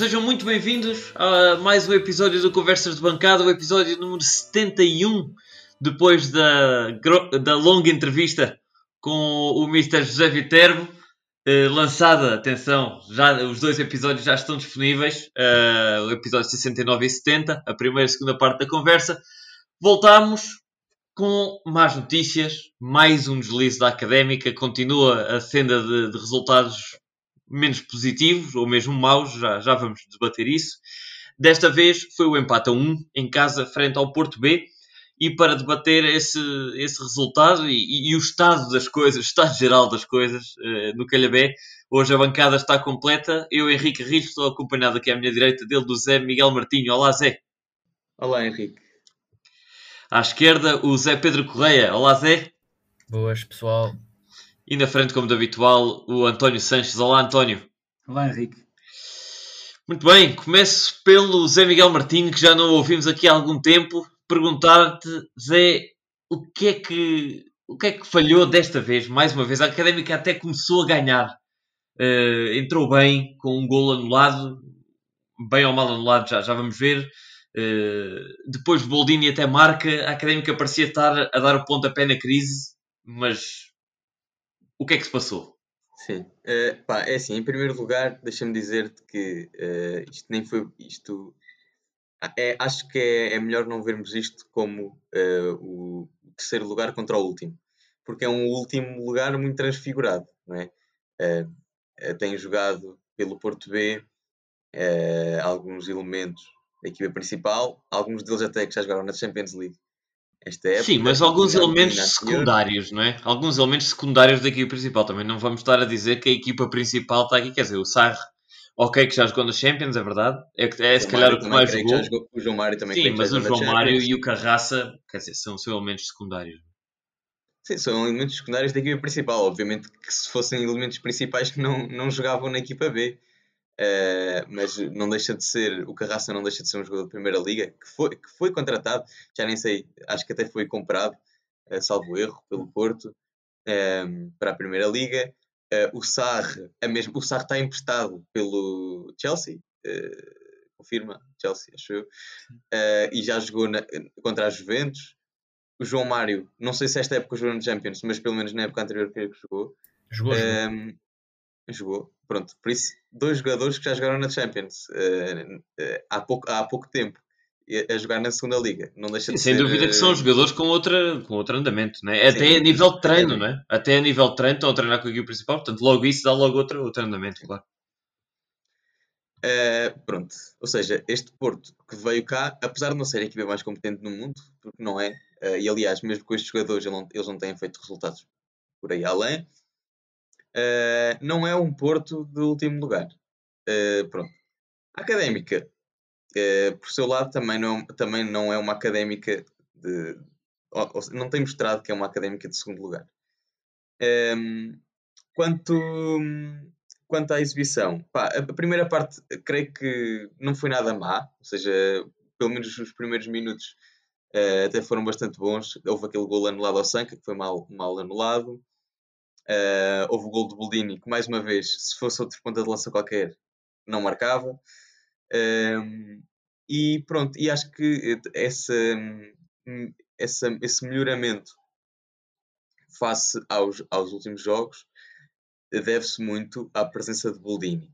Sejam muito bem-vindos a mais um episódio do Conversas de Bancada, o episódio número 71, depois da, da longa entrevista com o Mr. José Viterbo, eh, lançada, atenção, já, os dois episódios já estão disponíveis, uh, o episódio 69 e 70, a primeira e a segunda parte da conversa. Voltamos com más notícias, mais um deslize da Académica, continua a senda de, de resultados menos positivos ou mesmo maus, já, já vamos debater isso. Desta vez foi o empate a 1 em casa frente ao Porto B. E para debater esse, esse resultado e, e, e o estado das coisas, o estado geral das coisas uh, no Calhabé, hoje a bancada está completa. Eu, Henrique Rios, estou acompanhado aqui à minha direita dele do Zé Miguel Martinho. Olá, Zé. Olá, Henrique. À esquerda, o Zé Pedro Correia. Olá, Zé. Boas, pessoal. E na frente, como de habitual, o António Sanches. Olá, António. Olá, Henrique. Muito bem, começo pelo Zé Miguel Martins, que já não ouvimos aqui há algum tempo. Perguntar-te, Zé, o que é que o que é que falhou desta vez? Mais uma vez, a Académica até começou a ganhar. Uh, entrou bem, com um gol anulado, bem ou mal anulado, já, já vamos ver. Uh, depois Boldini até marca, a Académica parecia estar a dar o pontapé na crise, mas o que é que se passou? Sim, uh, pá, é assim, em primeiro lugar, deixa-me dizer-te que uh, isto nem foi. Isto, é, acho que é, é, melhor não vermos isto como uh, o terceiro lugar contra o último, porque é um último lugar muito transfigurado, não é? tem jogado pelo Porto B alguns elementos da equipa principal, alguns deles até que já jogaram na Champions League esta época. Sim, mas alguns elementos secundários, não é? Alguns elementos secundários da equipa principal. Também não vamos estar a dizer que a equipa principal está aqui. Quer dizer, o Sarre, ok, que já jogou na Champions, é verdade. É, é se calhar o que mais jogou. jogou. O João Mário também Sim, mas o João Mário e o Carraça, quer dizer, são, são elementos secundários. Sim, são elementos secundários da equipa principal. Obviamente que se fossem elementos principais que não, não jogavam na equipa B. Uh, mas não deixa de ser, o Carraça não deixa de ser um jogador de primeira liga que foi, que foi contratado, já nem sei, acho que até foi comprado, uh, salvo erro, pelo Porto uh, para a primeira liga. o Sarre, a mesmo, o Sarre está emprestado pelo Chelsea, confirma, Chelsea, acho eu, e já jogou na, contra a Juventus. O João Mário, não sei se esta época jogou no Champions, mas pelo menos na época anterior que jogou. Jogou, jogou. jogou Pronto, por isso, dois jogadores que já jogaram na Champions uh, uh, há, pouco, há pouco tempo a jogar na segunda liga. Não deixa de Sem ser, dúvida que são eh, jogadores com, outra, com outro andamento, né? até Sim, a nível de treino, é? Até a nível de treino estão a treinar com a equipe principal, portanto, logo isso dá logo outro, outro andamento, claro. Uh, pronto, ou seja, este Porto que veio cá, apesar de não ser a equipa mais competente no mundo, porque não é, uh, e aliás, mesmo com estes jogadores, eles não, eles não têm feito resultados por aí além, uh, não é um Porto de último lugar. Uh, pronto. A académica, uh, por seu lado, também não, também não é uma académica de. Ou, ou, não tem mostrado que é uma académica de segundo lugar. Um, ehm, quanto, quanto à exibição, pá, a, primeira parte creio que não foi nada má, ou seja, pelo menos os primeiros minutos até foram bastante bons. Houve aquele gol anulado ao Sanca, que foi mal, mal anulado. Uh, houve o gol de Boldini, que mais uma vez, se fosse outro ponta de lança qualquer, não marcava. E pronto, e acho que essa, essa, esse melhoramento face aos, aos últimos jogos deve-se muito à presença de Boldini.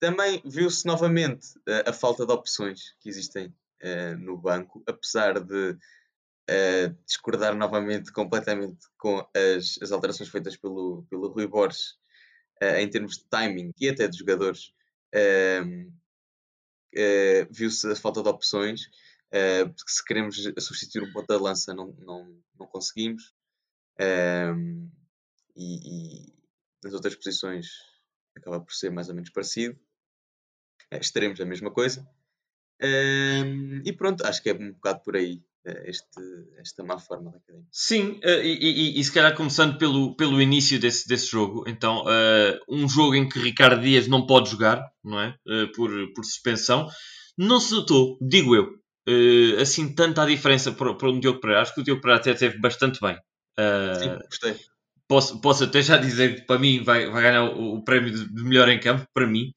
Também viu-se novamente a, a, falta de opções que existem uh, no banco, apesar de uh, discordar novamente completamente com as, as alterações feitas pelo, pelo Rui Borges uh, em termos de timing e até de jogadores. Uh, Viu-se a falta de opções. se queremos substituir um ponta de lança, não, não, não conseguimos. E, e, nas outras posições acaba por ser mais ou menos parecido. estaremos a mesma coisa. e pronto, acho que é um bocado por aí. Eh, este, esta má forma da academia. Sim, uh, e, e, e, se calhar começando pelo, pelo início desse, desse jogo, então, uh, um jogo em que Ricardo Dias não pode jogar, não é? Uh, por, por suspensão, não se notou, digo eu, assim, tanta a diferença para, para o Diogo Pereira. Acho que o Diogo Pereira até esteve bastante bem. Sim, gostei. posso, posso até já dizer que para mim vai, vai ganhar o, o prémio de, melhor em campo, para mim,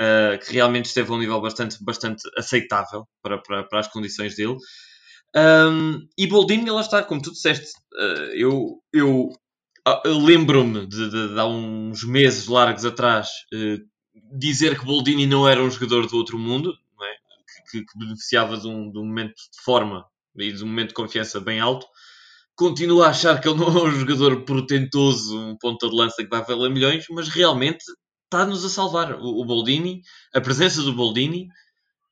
uh, que realmente esteve a um nível bastante, bastante aceitável para, para, para as condições dele. Um, e Boldini, lá está, como tu disseste, uh, eu, eu, eu lembro-me de, de, de, há uns meses largos atrás uh, dizer que Boldini não era um jogador do outro mundo, é? que, que, beneficiava de um, de um momento de forma e de um momento de confiança bem alto. Continuo a achar que ele não é um jogador portentoso, um ponta de lança que vai valer milhões, mas realmente está-nos a salvar. O, o, Boldini, a presença do Boldini,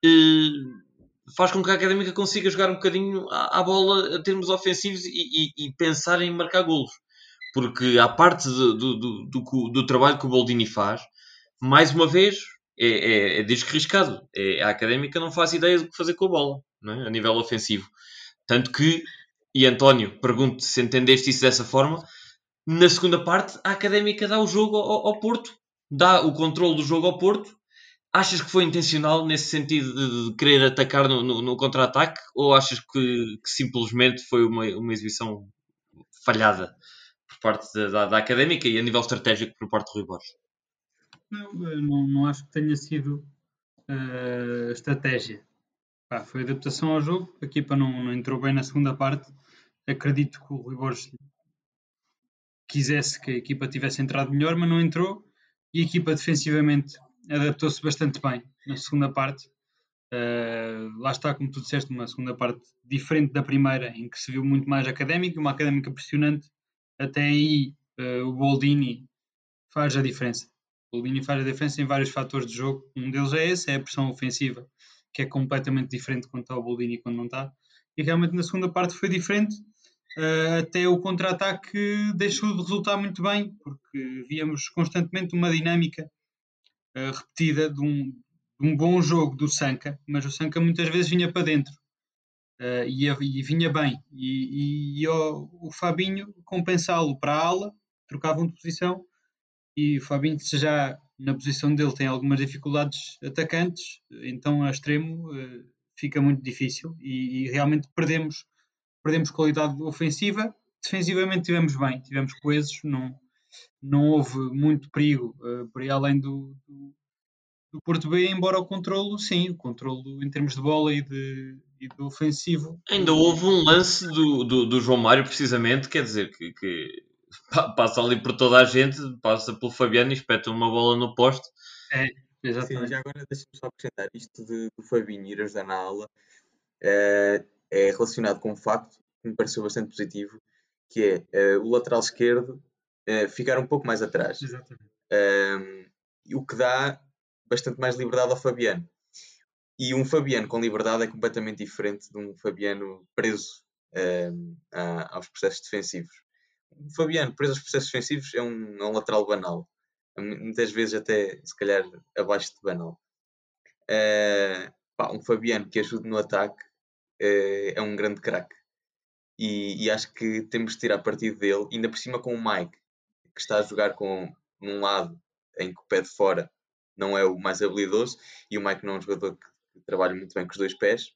eh, faz com que a Académica consiga jogar um bocadinho à, à bola a termos ofensivos e, e, e, pensar em marcar golos. Porque a parte do, do, do, do, trabalho que o Boldini faz, mais uma vez, é, é, é desriscado. É, a Académica não faz ideia do que fazer com a bola, é? a nível ofensivo. Tanto que, e António, pergunto se entendeste isso dessa forma, na segunda parte, a Académica dá o jogo ao, ao Porto dá o controle do jogo ao Porto. Achas que foi intencional nesse sentido de, querer atacar no, no, no contra-ataque ou achas que, que, simplesmente foi uma, uma exibição falhada por parte da, da, académica e a nível estratégico por parte do Rui Borges? Não, não, não, acho que tenha sido uh, estratégia. Foi adaptação ao jogo, a equipa não, não, entrou bem na segunda parte. Acredito que o Rui Borges quisesse que a equipa tivesse entrado melhor, mas não entrou e a equipa defensivamente adaptou-se bastante bem na segunda parte. Uh, lá está, como tu disseste, uma segunda parte diferente da primeira, em que se viu muito mais académica, uma académica pressionante. Até aí, uh, o Boldini faz a diferença. O Boldini faz a diferença em vários fatores de jogo. Um deles é esse, é a pressão ofensiva, que é completamente diferente quando está o Boldini e quando não está. E realmente na segunda parte foi diferente. Uh, até o contra-ataque deixou de resultar muito bem, porque víamos constantemente uma dinâmica repetida de um, de um, bom jogo do Sanca, mas o Sanca muitas vezes vinha para dentro uh, e, e, vinha bem. E, e, e o, o, Fabinho compensá-lo para a ala, trocavam de posição, e o Fabinho, se já na posição dele tem algumas dificuldades atacantes, então a extremo fica muito difícil e, e realmente perdemos perdemos qualidade ofensiva. Defensivamente tivemos bem, tivemos coesos, não, não houve muito perigo uh, por aí além do, do, do, Porto B, embora o controlo, sim, o controlo em termos de bola e, de, e do ofensivo. Ainda houve um lance do, do, do João Mário, precisamente, quer dizer, que, que, passa ali por toda a gente, passa pelo Fabiano e espeta uma bola no poste. É, exatamente. Sim, já agora deixa-me só acrescentar isto de, do Fabinho ir ajudar na aula. Uh, é relacionado com um facto que me pareceu bastante positivo, que é uh, o lateral esquerdo uh, ficar um pouco mais atrás. Exatamente. Um, o que dá bastante mais liberdade ao Fabiano. E um Fabiano com liberdade é completamente diferente de um Fabiano preso um, a, aos processos defensivos. Um Fabiano preso aos processos defensivos é um, é um lateral banal. Muitas vezes até, se calhar, abaixo de banal. Uh, pá, um Fabiano que ajude no ataque é, é um grande craque. E, e, acho que temos de tirar partido dele, ainda por cima com o Mike, que está a jogar com num lado em que o pé de fora não é o mais habilidoso, e o Mike não é um jogador que, trabalha muito bem com os dois pés.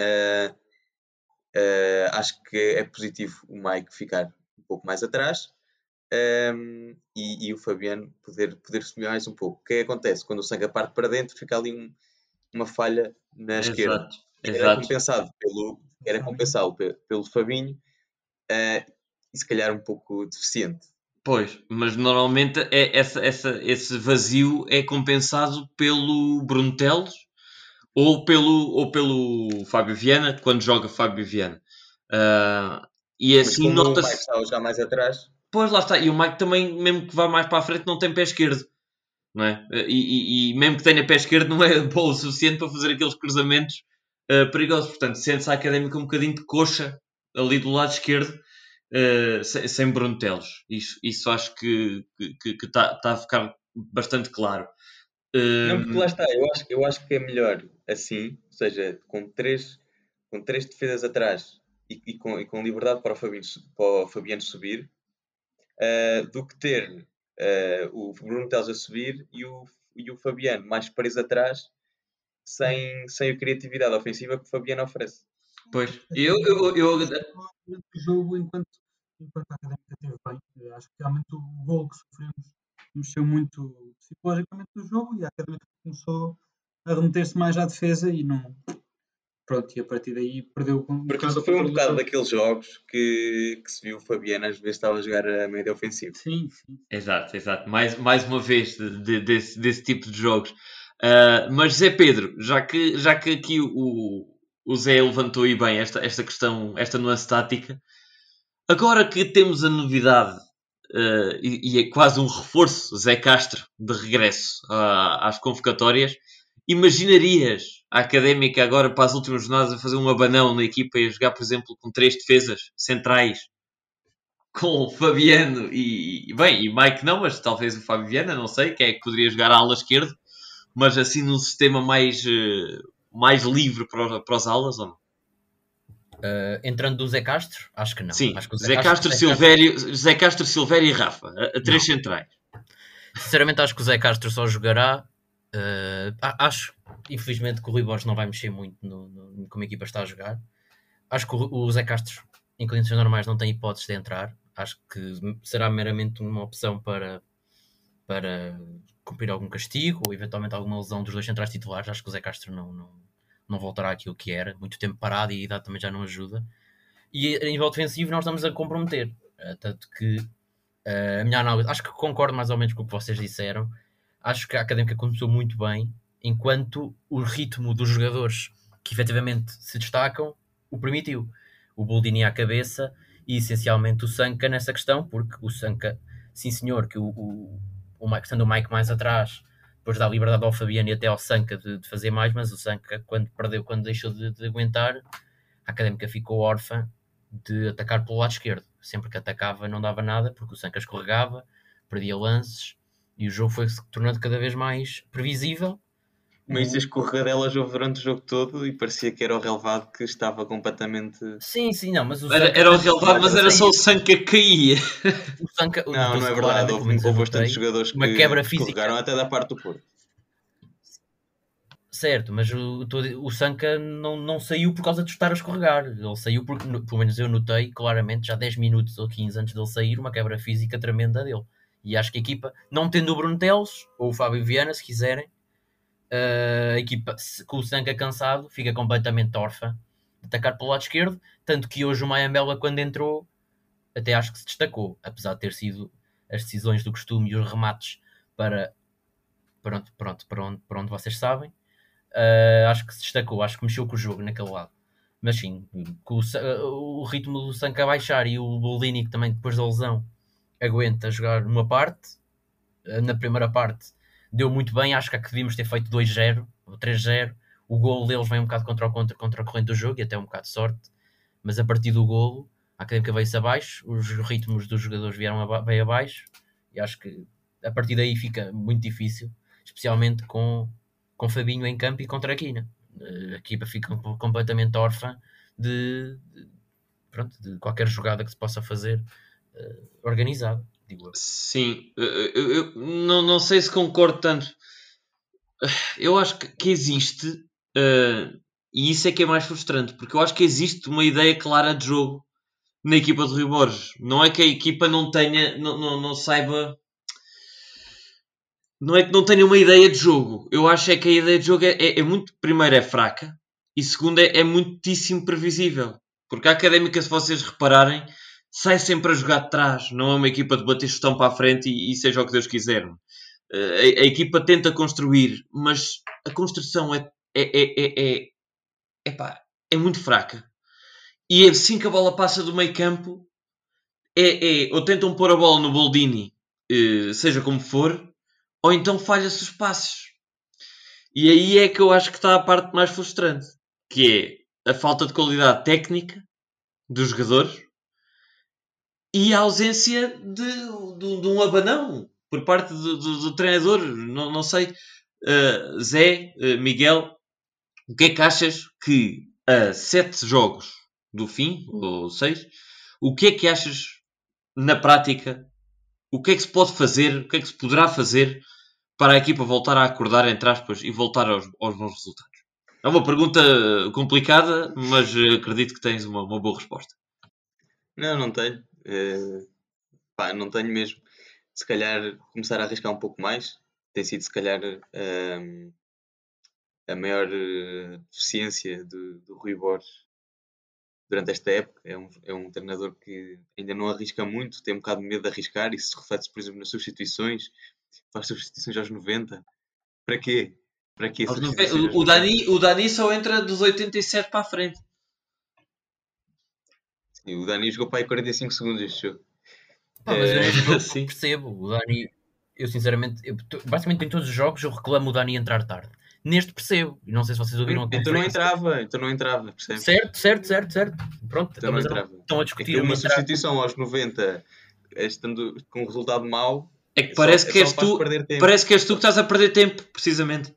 Uh, uh, acho que é positivo o Mike ficar um pouco mais atrás um, e, e, o Fabiano poder, poder subir mais um pouco. O que, é que acontece? Quando o Sanga parte para dentro, fica ali um, uma falha na Exato. esquerda era Exato. compensado pelo, era compensado pelo Fabinho uh, e se calhar um pouco deficiente. Pois, mas normalmente é essa, essa, esse vazio é compensado pelo Bruno Teles ou pelo, ou pelo Fábio Viana, quando joga Fábio Viana. Uh, e assim nota-se. O Mike já mais atrás. Pois lá está, e o Mike também, mesmo que vá mais para a frente, não tem pé esquerdo. Não é? e, e, e mesmo que tenha pé esquerdo, não é bom o suficiente para fazer aqueles cruzamentos uh, perigosos. Portanto, sente-se a académica um bocadinho de coxa ali do lado esquerdo, uh, sem, sem Bruntelos. Isso, isso acho que está tá a ficar bastante claro. Uh, Não, porque lá está, eu acho, eu acho que é melhor assim, ou seja, com três, com três defesas atrás e, e, com, e com liberdade para o Fabiano, para o Fabiano subir, uh, do que ter uh, o Bruno Teles a subir e o, e o Fabiano mais preso atrás sem, sem a criatividade ofensiva que o Fabiano oferece. Pois, eu. eu, eu... O jogo, enquanto enquanto a Académica esteve bem. Acho que realmente o gol que sofremos mexeu muito psicologicamente no jogo e a Académica começou a remeter-se mais à defesa e não. Pronto, e a partir daí perdeu com Porque foi um o bocado jogo. daqueles jogos que, que se viu o Fabiano às vezes estava a jogar a média ofensiva. Sim, sim. Exato, exato. Mais, mais uma vez de- de- desse, desse tipo de jogos. Ah, mas Zé Pedro, já que, já que aqui o, o Zé levantou aí bem esta, esta questão, esta nuance tática, agora que temos a novidade ah, e, e é quase um reforço, Zé Castro, de regresso ah, às convocatórias, imaginarias a académica agora para as últimas jornadas a fazer um abanão na equipa e a jogar, por exemplo, com três defesas centrais com Fabiano e, bem, e Mike não, mas talvez o Fábio Viana, não sei, quem é que poderia jogar à ala esquerda, mas assim num sistema mais, eh, mais livre para, para os alas ou não? Uh, entrando do Zé Castro, acho que não. Sim, acho que o Zé Castro, Silvério, Zé Castro, Silvério e Rafa, a, a três centrais. Sinceramente, acho que o Zé Castro só jogará. uh, acho, infelizmente, que o Rui Borges não vai mexer muito no, no- como a equipa está a jogar. Acho que o, o Zé Castro, em condições normais, não tem hipótese de entrar. Acho que será meramente uma opção para, para cumprir algum castigo ou eventualmente alguma lesão dos dois centrais titulares. Acho que o Zé Castro não, não, não voltará àquilo que era. Muito tempo parado e a idade também já não ajuda. E a nível defensivo, nós estamos a comprometer. Uh, tanto que uh, a minha análise, acho que concordo mais ou menos com o que vocês disseram. Acho que a académica começou muito bem, enquanto o ritmo dos jogadores que efetivamente se destacam o permitiu. O Boldini à cabeça e essencialmente o Sanka nessa questão, porque o Sanka, sim senhor, que o, o, o estando o Mike mais atrás, depois dá liberdade ao Fabiano e até ao Sanka de, de fazer mais, mas o Sanka, quando perdeu, quando deixou de, de aguentar, a académica ficou órfã de atacar pelo lado esquerdo. Sempre que atacava não dava nada, porque o Sanka escorregava, perdia lances e o jogo foi se tornando cada vez mais previsível. Mas as escorregadelas houve durante o jogo todo e parecia que era o relevado que estava completamente. Sim, sim, não, mas o Era, era o relevado, mas era só o sangue que caía. o Sanka, o- Não, não é verdade. Houve, houve bastantes jogadores que uma quebra física. escorregaram até da parte do Porto. Certo, mas o, o Sanka não, não saiu por causa de estar a escorregar. Ele saiu porque, pelo menos eu notei claramente, já 10 minutos ou 15 antes dele sair, uma quebra física tremenda dele. E acho que a equipa, não tendo o Bruno Teles ou o Fábio Viana, se quiserem, a equipa com o Sanka cansado fica completamente órfã de atacar pelo lado esquerdo. Tanto que hoje o Mayambela, quando entrou, até acho que se destacou, apesar de ter sido as decisões do costume e os remates para, pronto, pronto, para onde vocês sabem. Uh, acho que se destacou, acho que mexeu com o jogo naquele lado. Mas sim, com o, o ritmo do Sanka baixar e o Boldini, que também depois da lesão aguenta jogar uma parte, na primeira parte deu muito bem. Acho que, é que devíamos ter feito 2-0 ou 3-0. O gol deles vem um bocado contra o, contra, contra corrente do jogo e até um bocado de sorte, mas a partir do golo a académica veio-se abaixo, os ritmos dos jogadores vieram bem abaixo e acho que a partir daí fica muito difícil, especialmente com com Fabinho em campo e contra a Quina. Eh, A equipa fica com- completamente órfã de, de- pronto, de qualquer jogada que se possa fazer eh, organizada, digo. Sim, eu, eu- eu não, não sei se concordo tanto. Eu acho que, que existe, eh, e isso é que é mais frustrante, porque eu acho que existe uma ideia clara de jogo na equipa de Rui Borges. Não é que a equipa não tenha, não, não, não saiba. Não é que não tenha uma ideia de jogo. Eu acho é que a ideia de jogo é, é- é muito, primeiro, é fraca e segundo, é, é muitíssimo previsível. Porque a académica, se vocês repararem, sai sempre a jogar de trás. Não é uma equipa de bater chutão para a frente e, e seja o que Deus quiser. Eh, A, a equipa tenta construir, mas a construção é, é, é, é, é, epá, é muito fraca. E assim que a bola passa do meio campo, é, é, ou tentam pôr a bola no Boldini, eh, seja como for, ou então falha-se os passos. E aí é que eu acho que está a parte mais frustrante, que é a falta de qualidade técnica dos jogadores e a ausência de, de, de um abanão por parte do, do- do treinador. Não, não sei, eh, Zé, eh, Miguel, o que é que achas que a sete jogos do fim, ou seis, o que é que achas na prática? O que é que se pode fazer? O que é que se poderá fazer para a equipa voltar a acordar, entre aspas, e voltar aos, aos bons resultados? É uma pergunta complicada, mas eh, acredito que tens uma, uma boa resposta. Não, não tenho. Eh, pá, não tenho mesmo. Se calhar começar a arriscar um pouco mais. Tem sido, se calhar, ehm, a maior eh, deficiência do, do Rui Borges durante esta época. É um, é um treinador que ainda não arrisca muito, tem um bocado de medo de arriscar. Isso se reflete, por exemplo, nas substituições. Faz substituições aos 90. Para quê? Para quê? O, o 90? Dani, o Dani só entra dos 87 para a frente. Sim, o Dani jogou para aí 45 segundos este jogo. Pá, mas eu jogo sim. percebo. O Dani, eu sinceramente, eu, basicamente em todos os jogos eu reclamo o Dani entrar tarde. Neste percebo. E não sei se vocês ouviram a Então não entrava, então não entrava, percebes? Certo, certo, certo, certo. Pronto, Então não entrava. estão a É discutir que uma substituição aos 90, estando com um resultado mau, É que é parece só, que é és tu. perder tempo. Parece que és tu que estás a perder tempo, precisamente.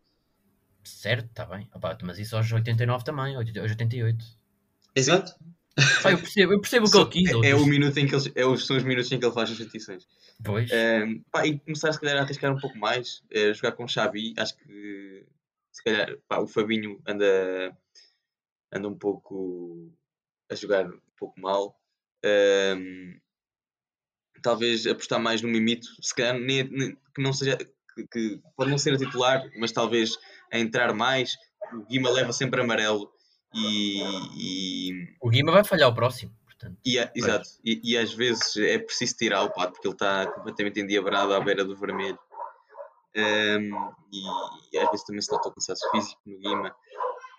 Certo, está bem. Opá, mas isso aos 89 também, aos 88. Exato. Pá, eu percebo, eu percebo o que ele quis. É, é o minuto em que ele, é os, são os minutos em que ele faz as substituições. Pois. Ehm, pá, e começar se calhar a arriscar um pouco mais, eh, jogar com o Xavi, acho que se calhar pá, o Fabinho anda, anda um pouco a jogar um pouco mal. Ehm, talvez apostar mais no Mimito, se calhar nem, nem- que não seja que, que pode não ser a titular, mas talvez a entrar mais. O Guima leva sempre amarelo e, e, O Guima vai falhar o próximo. Portanto, e, a- exato, e, e às vezes é preciso tirar o pato porque ele está completamente endiabrado à beira do vermelho. Ehm, e, e às vezes também se nota o cansaço físico no Guima.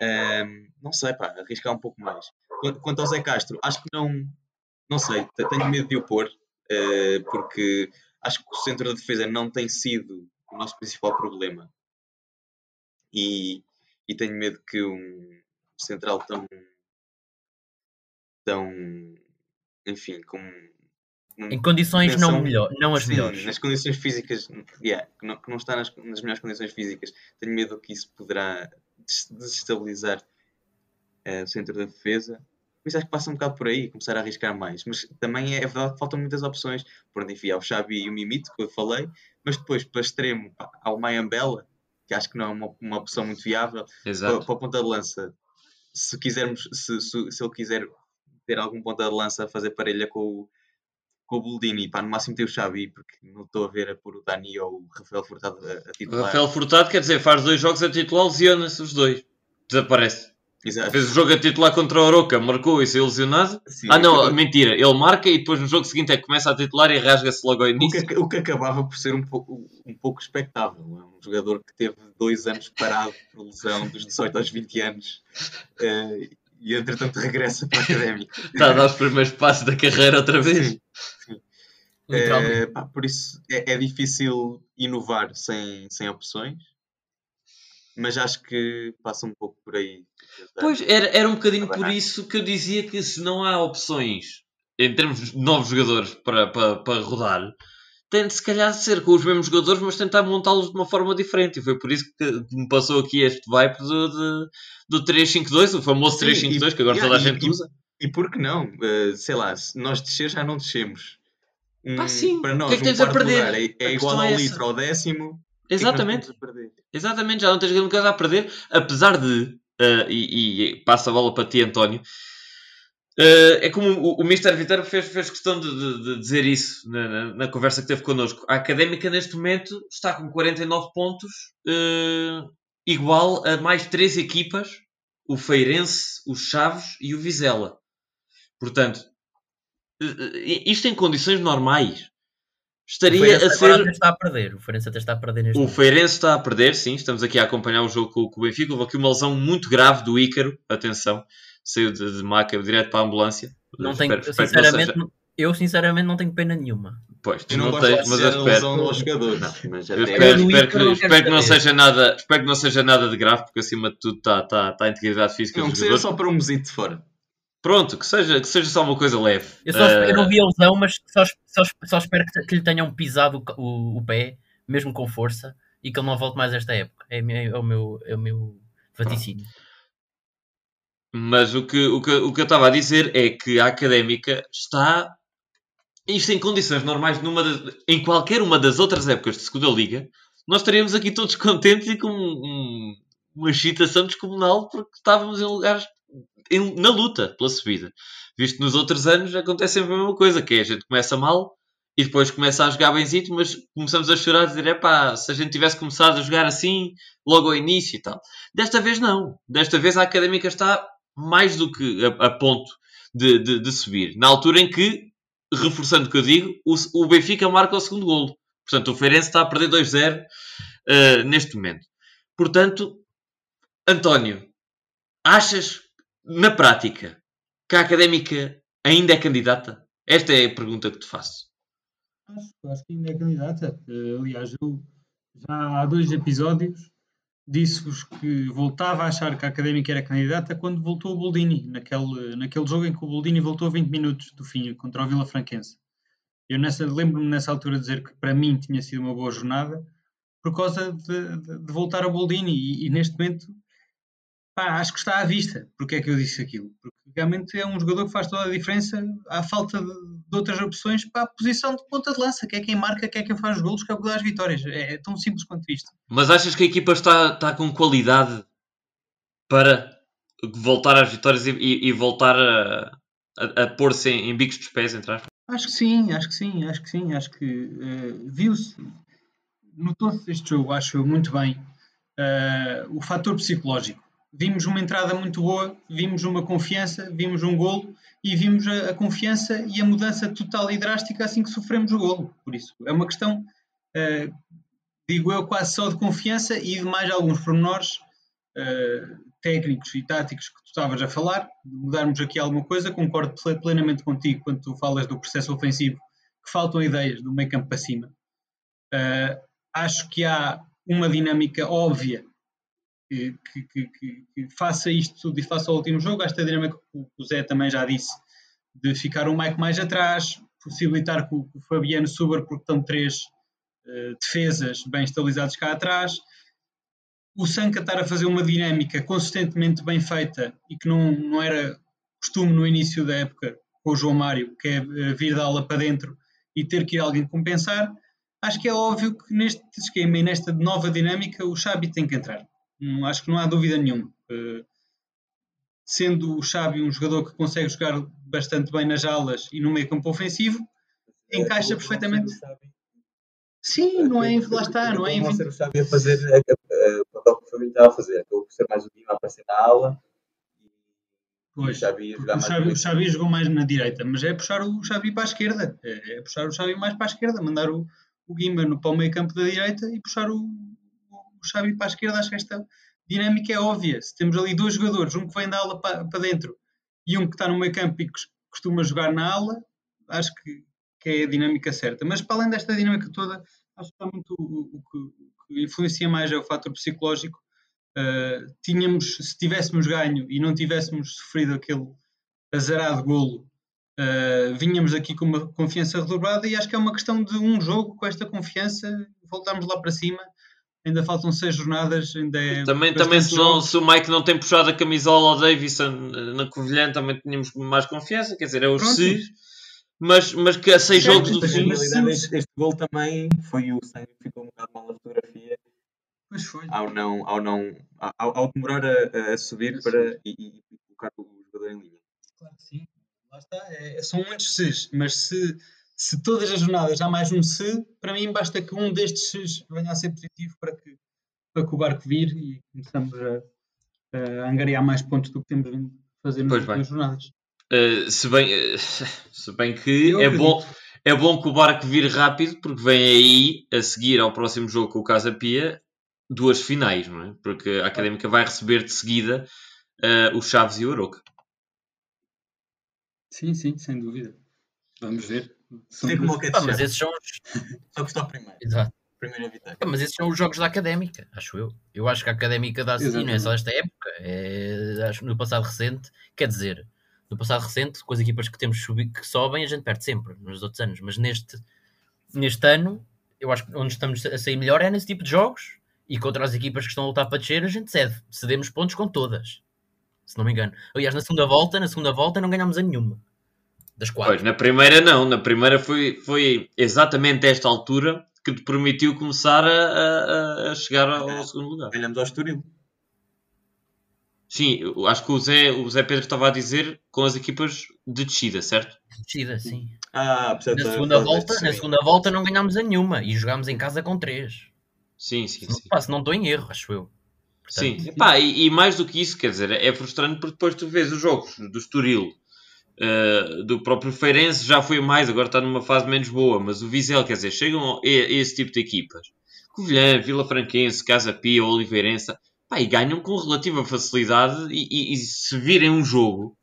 Ehm, não sei, pá, arriscar um pouco mais. Quanto, quanto ao Zé Castro, acho que não, não sei, te- tenho medo de o pôr, eh, porque acho que o centro da defesa não tem sido o nosso principal problema. E, e tenho medo que um central tão tão enfim, com em condições não, melhor, não as sim, melhores. nas condições físicas, yeah, que, não, que não está nas, nas melhores condições físicas, tenho medo que isso poderá des- desestabilizar eh, o centro da defesa. Por isso acho que passa um bocado por aí, começar a arriscar mais. Mas também é verdade que faltam muitas opções. Por onde enfiar o Xavi e o Mimito, que eu falei, mas depois para extremo há o Mayambela, que acho que não é uma, uma opção muito viável. Para, Exato. para a ponta de lança, se quisermos, se, se, se ele quiser ter algum ponta de lança a fazer parelha com o, com o Boldini, pá, no máximo tem o Xavi, porque não estou a ver a pôr o Dani ou o Rafael Furtado a, a titular. Rafael Furtado, quer dizer, faz dois jogos a titular, lesiona-se os dois. Desaparece. Exato. Fez o jogo a titular contra o Oroca, marcou e saiu lesionado. Sim, Ah, não, o, mentira. Ele marca e depois no jogo seguinte é que começa a titular e rasga-se logo ao o início. que, o que acabava por ser um pouco, um pouco expectável. É um jogador que teve dois anos parado por lesão, dos 18 aos 20 anos, eh, e entretanto regressa para a académica. Está a dar os primeiros passos da carreira outra vez. Literalmente. Eh, pá, por isso é, é difícil inovar sem, sem opções, mas acho que passa um pouco por aí. Pois, era, era um bocadinho por isso que eu dizia que se não há opções em termos de novos jogadores para, para, para rodar, tem de se calhar ser com os mesmos jogadores, mas tentar montá-los de uma forma diferente. E foi por isso que me passou aqui este vibe do, de- do 3-5-2, o famoso Sim, 3-5-2, e- que agora yeah, toda a gente e- usa. E por que não? Eh, sei lá, se nós descer já não descemos. Um, Pá, sim. Para O nós, que é que um tens a perder? é, é igual é ao litro ao décimo. o que é que Exatamente. já não tens grande coisa a perder, apesar de, eh, e, e passo a bola para ti, António, eh, é como o, o Mr. Viterbo fez, fez questão de, de- de dizer isso na, na- na conversa que teve connosco. A Académica, neste momento, está com 49 pontos, eh, igual a mais três equipas, o Feirense, o Chaves e o Vizela. Portanto, eh, isto em condições normais. O Estaria Feirense a ser... até está a perder. O Feirense até está a perder neste O momento. Feirense está a perder, sim. Estamos aqui a acompanhar o jogo com, com o Benfica. Houve aqui uma lesão muito grave do Ícaro. Atenção. Saiu de, de maca direto para a ambulância. Não tenho, Espero- espero que não sinceramente, seja- eu sinceramente não tenho pena nenhuma. Pois, tu Eu não, não tens, de mas eu espero. Mas Eu até- espero, Eu no espero que, não espero que não seja nada, espero que não seja nada de grave, porque acima de tudo está tá, tá a integridade física Não, que seja só para um mesito de fora. Pronto, que seja, que seja só uma coisa leve. Eu, só, Eh, eu não vi a lesão, mas só, só, só espero que, que lhe tenham pisado o, o, o pé, mesmo com força, e que ele não volte mais esta época. É, mi- é o meu, é o meu vaticínio. Mas o que, o, que, o que eu estava a dizer é que a académica está. Isto em condições normais, numa das- em qualquer uma das outras épocas de segunda Liga, nós estaríamos aqui todos contentes e com um- uma excitação descomunal porque estávamos em lugares em- na luta pela subida. Visto nos outros anos acontece sempre a mesma coisa, que é a gente começa mal e depois começa a jogar benzito, mas começamos a chorar e dizer, epá, se a gente tivesse começado a jogar assim, logo ao início e tal. Desta vez não. Desta vez a Académica está mais do que a, a ponto de, de- de subir. Na altura em que, reforçando o que eu digo, o, o Benfica marca o segundo golo. Portanto, o Feirense está a perder 2-0 eh, neste momento. Portanto, António, achas, na prática, que a Académica ainda é candidata? Esta é a pergunta que te faço. Acho, acho que ainda é candidata. Eh, aliás, eu já há dois episódios disse-vos que voltava a achar que a Académica era candidata quando voltou o Boldini, naquele, naquele jogo em que o Boldini voltou a 20 minutos do fim contra o Vila Franquense. Eu lembro-me nessa altura de dizer que para mim tinha sido uma boa jornada por causa de, de- de voltar ao Boldini e, e neste momento pá, acho que está à vista porque é que eu disse aquilo. Porque realmente é um jogador que faz toda a diferença à falta de, de outras opções para a posição de ponta de lança, que é quem marca, que é quem faz os golos, que é o que dá as vitórias. É, é tão simples quanto isto. Mas achas que a equipa está, está com qualidade para voltar às vitórias e, e- e voltar a, a- a pôr-se em, em bicos dos pés, entre aspas? Acho que sim, acho que sim, acho que sim, acho que eh, viu-se, notou-se este jogo, acho muito bem, eh, o fator psicológico. Vimos uma entrada muito boa, vimos uma confiança, vimos um golo e vimos a, a confiança e a mudança total e drástica assim que sofremos o golo. Por isso, é uma questão, eh, digo eu, quase só de confiança e de mais alguns pormenores eh, técnicos e táticos que tu estavas a falar, mudarmos aqui alguma coisa, concordo ple- plenamente contigo quando tu falas do processo ofensivo, que faltam ideias do meio campo para cima. Eh, acho que há uma dinâmica óbvia que, que- que- que- faça isto tudo e faça o último jogo. Esta dinâmica que o Zé também já disse, de ficar o Mike mais atrás, possibilitar que o, que o Fabiano suba porque estão três eh, defesas bem estabilizados cá atrás. O Sanca estar a fazer uma dinâmica consistentemente bem feita e que não, não era costume no início da época com o João Mário, que é eh, vir da ala para dentro e ter que ir alguém compensar, acho que é óbvio que neste esquema e nesta nova dinâmica o Xabi tem que entrar. Hum, acho que não há dúvida nenhuma. Sendo o Xabi um jogador que consegue jogar bastante bem nas alas e no meio campo ofensivo, encaixa perfeitamente. Sim, não é, lá está, não é em ser o Xavi a fazer o papel que o Fabinho estava a fazer. Acabou por ser mais o Guima a aparecer na ala. Pois, o jogar o Xavi jogou mais na direita, mas é puxar o Xavi para a esquerda. É, é puxar o Xavi mais para a esquerda, mandar o, o Guima no, para o meio campo da direita e puxar o, o Xavi para a esquerda. Acho que esta dinâmica é óbvia. Se temos ali dois jogadores, um que vem da ala para, para dentro e um que está no meio campo e que costuma jogar na ala, acho que, que é a dinâmica certa. Mas para além desta dinâmica toda, acho que está muito o, o que, o que influencia mais é o fator psicológico. Uh, tínhamos, se tivéssemos ganho e não tivéssemos sofrido aquele azarado golo, uh, vinhamos aqui com uma confiança redobrada e acho que é uma questão de um jogo com esta confiança, voltarmos lá para cima. Ainda faltam seis jornadas, ainda é Também, também se, não, se o Mike não tem puxado a camisola ao Davidson eh, na Covilhã, também tínhamos mais confiança. Quer dizer, é o Pronto. se, mas, mas que a seis Certo, jogos do mas Mas, fim. na sim. realidade, este, este gol também foi o sangue que ficou um bocado mal na fotografia Pois foi. ao não, ao não, ao, ao demorar a, a subir para e, e- e colocar o jogador em linha. Claro que sim. Lá está. É- são muitos ses, mas se, se todas as jornadas há mais um se, para mim basta que um destes ses venha a ser positivo para que, para que o barco vire e começamos a, a angariar mais pontos do que temos vindo a fazer nas Pois jornadas. Eh, se, bem, eh, se bem que Eu é acredito. bom, é bom que o barco vire rápido, porque vem aí, a seguir ao próximo jogo com o Casa Pia, duas finais, não é? Porque a Académica vai receber de seguida eh, o Chaves e o Aroca. Sim, sim, sem dúvida. Vamos ver. Sei como é que é de mas esses são os... Só que está primeiro. Exato. Primeira vitória. Pá, Mas esses são os jogos da Académica, acho eu. Eu acho que a Académica dá e não é só esta época, é, acho que no passado recente, quer dizer, no passado recente, com as equipas que temos subi- que sobem, a gente perde sempre, nos outros anos, mas neste, neste ano, eu acho que onde estamos a sair melhor é nesse tipo de jogos e contra as equipas que estão a lutar para descer, a gente cede, cedemos pontos com todas, se não me engano. Aliás, na segunda volta, na segunda volta não ganhámos a nenhuma das quatro. Pois, na primeira não, na primeira foi, foi exatamente esta altura que te permitiu começar a, a- a chegar ao, ao segundo lugar. Ganhamos ao Estoril. Sim, acho que o Zé, o Zé Pedro estava a dizer com as equipas de descida, certo? Descida, sim. Ah, portanto, Na segunda, volta, na segunda volta não ganhámos a nenhuma e jogámos em casa com três. Sim, sim, Não, sim. pá, se não estou em erro, acho eu. Portanto, Sim, Epá, e, e mais do que isso, quer dizer, é frustrante porque depois tu vês os jogos do Estoril, eh, do próprio Feirense já foi mais, agora está numa fase menos boa, mas o Vizela, quer dizer, chegam a esse tipo de equipas, Covilhã, Vila Franquense, Casa Pia, Oliveirense, pá, e ganham com relativa facilidade e, e- e se virem um jogo,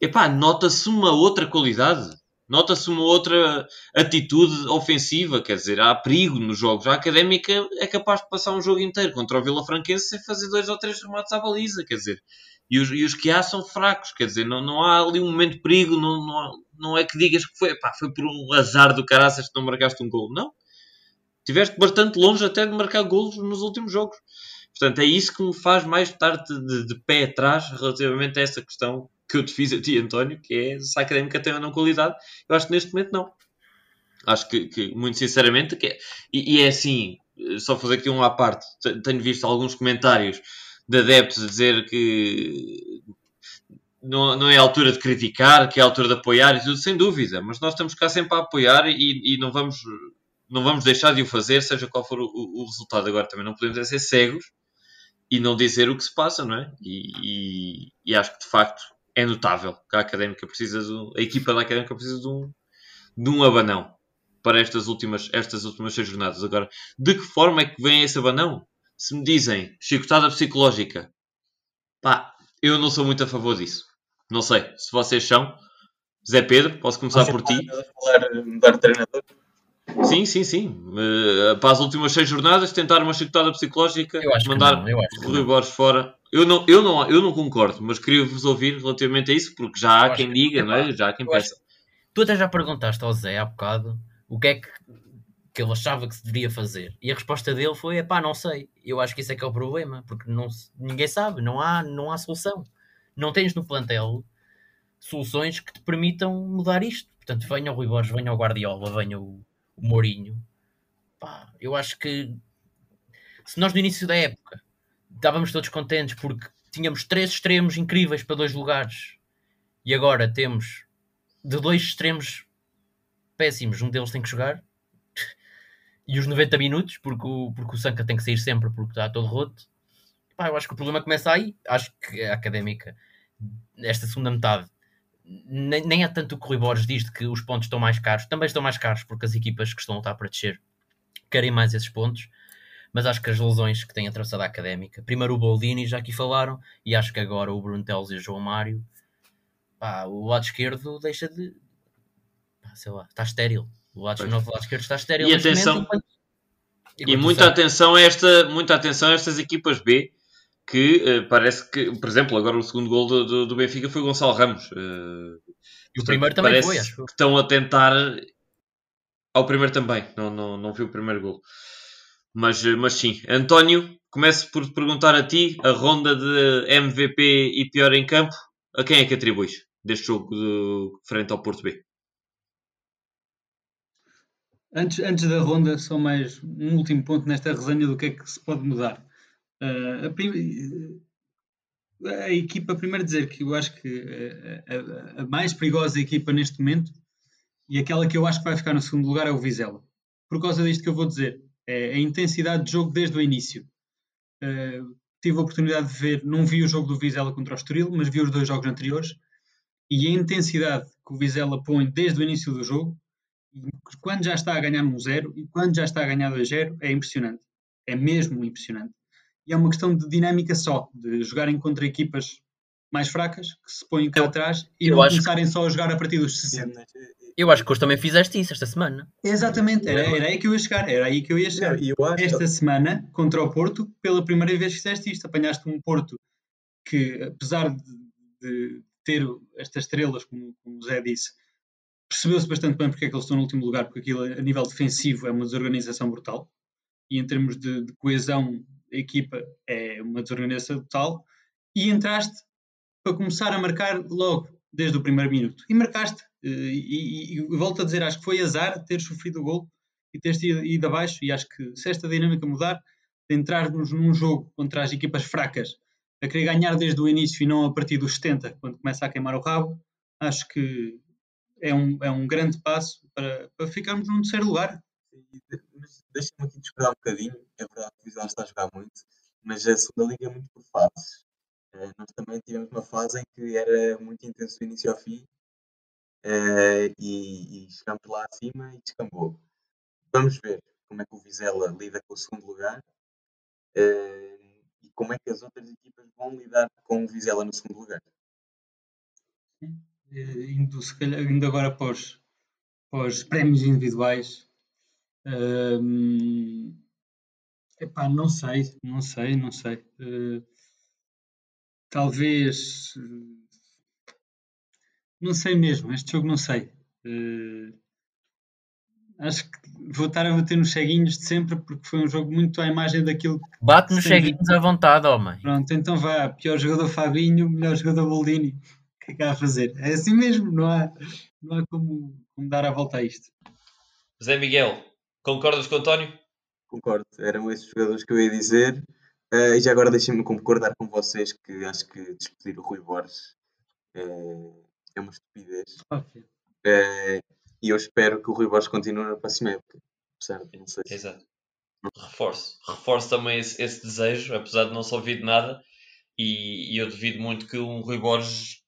epá, nota-se uma outra qualidade. Nota-se uma outra atitude ofensiva, quer dizer, há perigo nos jogos. A Académica é capaz de passar um jogo inteiro contra o Vila Franquense sem fazer dois ou três remates à baliza, quer dizer. E os, e os que há são fracos, quer dizer, não, não há ali um momento de perigo, não, não, não é que digas que foi, pá, foi por um azar do caraças que não marcaste um gol. Não. Estiveste bastante longe até de marcar golos nos últimos jogos. Portanto, é isso que me faz mais estar de, de- pé atrás relativamente a essa questão que eu te fiz a ti, António, que é se a académica tem ou não qualidade. Eu acho que neste momento não. Acho que, que, muito sinceramente, que é, e, e é assim, só fazer aqui um à parte, te- tenho visto alguns comentários de adeptos a dizer que não, não é a altura de criticar, que é a altura de apoiar e tudo, sem dúvida, mas nós estamos cá sempre a apoiar e, e não, vamos, não vamos deixar de o fazer, seja qual for o, o- resultado. Agora também não podemos é ser cegos e não dizer o que se passa, não é? E, e- e acho que de facto é notável que a académica precisa um, a equipa da académica precisa de um, de um abanão para estas últimas, estas últimas seis jornadas. Agora, de que forma é que vem esse abanão? Se me dizem chicotada psicológica, pá, eu não sou muito a favor disso. Não sei se vocês são. Zé Pedro, posso começar por ti? Falar, mudar de treinador. Sim, sim, sim. Eh, para as últimas seis jornadas, tentar uma chicotada psicológica, acho mandar não, acho Rui. Borges fora. Eu não, eu, não, eu não concordo, mas queria-vos ouvir relativamente a isso, porque já há Eu acho quem que- diga, não é? Já há quem eu acho peça. Tu até já perguntaste ao Zé há bocado o que é que, que ele achava que se deveria fazer. E a resposta dele foi: pá, não sei. Eu acho que isso é que é o problema, porque não, ninguém sabe, não há, não há solução. Não tens no plantel soluções que te permitam mudar isto. Portanto, venha o Rui Borges, venha o Guardiola, venha o, o Mourinho. Pá, eu acho que se nós no início da época estávamos todos contentes porque tínhamos três extremos incríveis para dois lugares e agora temos de dois extremos péssimos, um deles tem que jogar e os 90 minutos, porque o, porque o Sanca tem que sair sempre porque está todo roto. Pá, eu acho que o problema começa aí. Acho que a académica, esta segunda metade, nem, nem é tanto que o Rui Borges diz de que os pontos estão mais caros, também estão mais caros porque as equipas que estão a lutar para descer querem mais esses pontos. Mas acho que as lesões que têm atravessado a académica, primeiro o Boldini, já aqui falaram, e acho que agora o Bruno Teles e o João Mário, pá, o lado esquerdo deixa de. Pá, sei lá, está estéril. O lado, novo lado esquerdo está estéril. E atenção- momento, E o muita atenção, a esta, muita atenção a estas equipas B, que eh, parece que, por exemplo, agora o segundo gol do, do, do Benfica foi o Gonçalo Ramos. eh, E o primeiro também foi, acho que estão a tentar. Ao primeiro também, não, não, não vi o primeiro gol. Mas, eh, mas sim, António, começo por te perguntar a ti a ronda de MVP e pior em campo, a quem é que atribuis deste jogo de, frente ao Porto B? Antes, antes da ronda, só mais um último ponto nesta resenha do que é que se pode mudar. Ah, a, prim- a equipa, primeiro dizer que eu acho que a, a- a mais perigosa equipa neste momento e aquela que eu acho que vai ficar no segundo lugar é o Vizela. Por causa disto que eu vou dizer, é a intensidade de jogo desde o início. Ah, tive a oportunidade de ver, não vi o jogo do Vizela contra o Estoril, mas vi os dois jogos anteriores e a intensidade que o Vizela põe desde o início do jogo quando já está a ganhar um zero e quando já está a ganhar 2-0 é impressionante. É mesmo impressionante. E é uma questão de dinâmica só, de jogarem contra equipas mais fracas, que se põem cá Eu- atrás e eu não acho que- começarem só a jogar a partir dos 60. Eu acho que hoje também fizeste isso esta semana. Exatamente, era, era aí que eu ia chegar. Era aí que eu ia chegar. Eu acho Esta semana, contra o Porto, pela primeira vez fizeste isto. Apanhaste um Porto que, apesar de, de ter estas estrelas, como, como o Zé disse, percebeu-se bastante bem porque é que eles estão no último lugar, porque aquilo a nível defensivo é uma desorganização brutal. E em termos de, de coesão a equipa é uma desorganização total e entraste para começar a marcar logo desde o primeiro minuto. E marcaste Eh, e, e- e volto a dizer, acho que foi azar ter sofrido o gol e teres ido, ido abaixo. E acho que se esta dinâmica mudar de entrarmos num jogo contra as equipas fracas a querer ganhar desde o início e não a partir dos 70, quando começa a queimar o rabo, acho que é um, é um grande passo para, para ficarmos num terceiro lugar. Mas deixa-me aqui discordar um bocadinho. É verdade que o Vizela está a jogar muito, mas a segunda liga é muito por fases. Eh, nós também tivemos uma fase em que era muito intenso do início ao fim eh, e, e chegámos lá acima e descambou. Vamos ver como é que o Vizela lida com o segundo lugar eh, e como é que as outras equipas vão lidar com o Vizela no segundo lugar. Eh, indo, se calhar, indo agora para os, para os prémios individuais. Hum, epá, não sei, não sei, não sei. Eh, talvez. eh, não sei mesmo, este jogo não sei. Eh, acho que vou estar a bater nos ceguinhos de sempre porque foi um jogo muito à imagem daquilo que. Bate nos ceguinhos à vontade, homem. Pronto, então vá, pior jogador Fabinho, melhor jogador Boldini. O que é que há a fazer? É assim mesmo, não há, não há como, como dar a volta a isto. Zé Miguel, concordas com o António? Concordo, eram esses jogadores que eu ia dizer. Eh, e já agora deixem-me concordar com vocês que acho que despedir o Rui Borges eh, é uma estupidez. Ok. Eh, e eu espero que o Rui Borges continue na próxima época. Apesar de não sei se Exato. Reforço. Reforço também esse, esse desejo, apesar de não se ouvir de nada. E, e eu devido muito que um Rui Borges,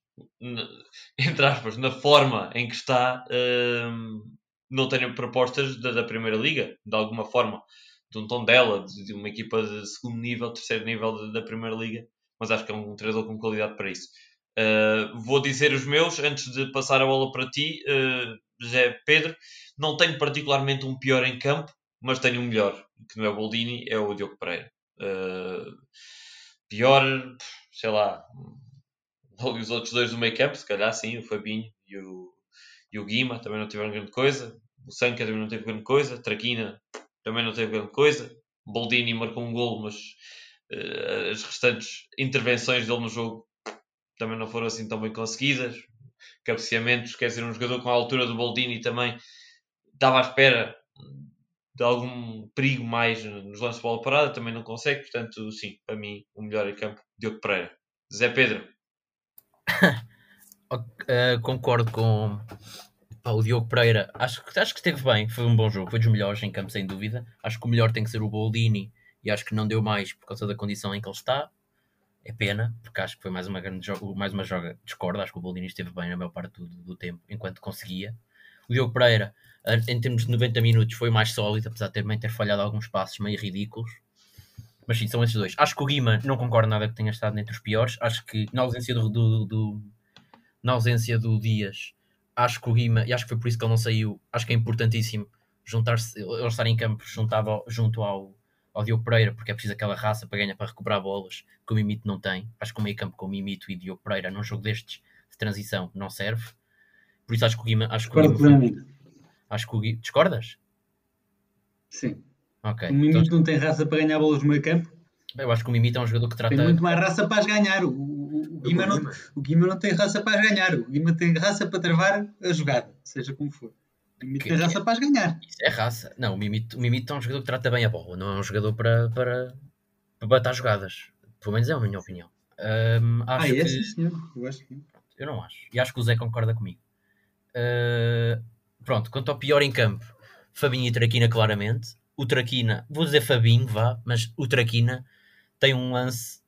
entre aspas, na forma em que está, hum, não tenha propostas da, da Primeira Liga, de alguma forma. De um tom dela, de, de uma equipa de segundo nível, terceiro nível da Primeira Liga. Mas acho que é um treinador com qualidade para isso. Uh, vou dizer os meus antes de passar a bola para ti, uh, José Pedro. Não tenho particularmente um pior em campo, mas tenho um melhor, que não é o Boldini, é o Diogo Pereira. Uh, pior, sei lá, os outros dois do meio campo, se calhar sim, o Fabinho e o, e o Guima também não tiveram grande coisa. O Sanca também não teve grande coisa. Traquina também não teve grande coisa. Boldini marcou um gol, mas uh, as restantes intervenções dele no jogo também não foram assim tão bem conseguidas. Cabeceamentos, quer dizer, um jogador com a altura do Boldini também estava à espera de algum perigo mais nos lances de bola parada, também não consegue, portanto, sim, para mim, o melhor em campo, Diogo Pereira. Zé Pedro. Uh, concordo com pá, o Diogo Pereira. Acho, que- acho que esteve bem, foi um bom jogo, foi dos melhores em campo, sem dúvida. Acho que o melhor tem que ser o Boldini e acho que não deu mais por causa da condição em que ele está. É pena, porque acho que foi mais uma grande jogo, mais uma joga. Discordo, acho que o Boldini esteve bem na maior parte do, do tempo, enquanto conseguia. O Diogo Pereira, uh, em termos de 90 minutos, foi mais sólido, apesar de também ter falhado alguns passos meio ridículos. Mas sim, são esses dois. Acho que o Guima não concordo nada que tenha estado entre os piores. Acho que na ausência do, do- do- na ausência do Dias, acho que o Guima, e acho que foi por isso que ele não saiu, acho que é importantíssimo juntar-se, ele estar em campo juntado junto ao, ao Diogo Pereira, porque é preciso aquela raça para ganhar, para recuperar bolas, que o Mimito não tem. Acho que o meio campo com o Mimito e Diogo Pereira num jogo destes de transição não serve. Por isso acho que o Guima, acho que o Guima foi- acho que o Guima, discordas? Sim. Ok. O Então, Mimito não tem raça para ganhar bolas no meio campo. eu acho que o Mimito é um jogador que trata. Tem muito mais raça para as ganhar. O, o, o, Guima não, o Guima não tem raça para as ganhar. O Guima tem raça para travar a jogada, seja como for. O Mimito Que- tem raça para as ganhar. Isso é raça. Não, o Mimito, o Mimito é um jogador que trata bem a bola, não é um jogador para, para, para bater jogadas. Pelo menos é a minha opinião. Ahm, acho Ah, é? que... Sim, senhor. Eu acho que Eu não acho. E acho que o Zé concorda comigo. Ah, pronto, quanto ao pior em campo, Fabinho e Traquina, claramente. O Traquina, vou dizer Fabinho, vá, mas o Traquina tem um lance.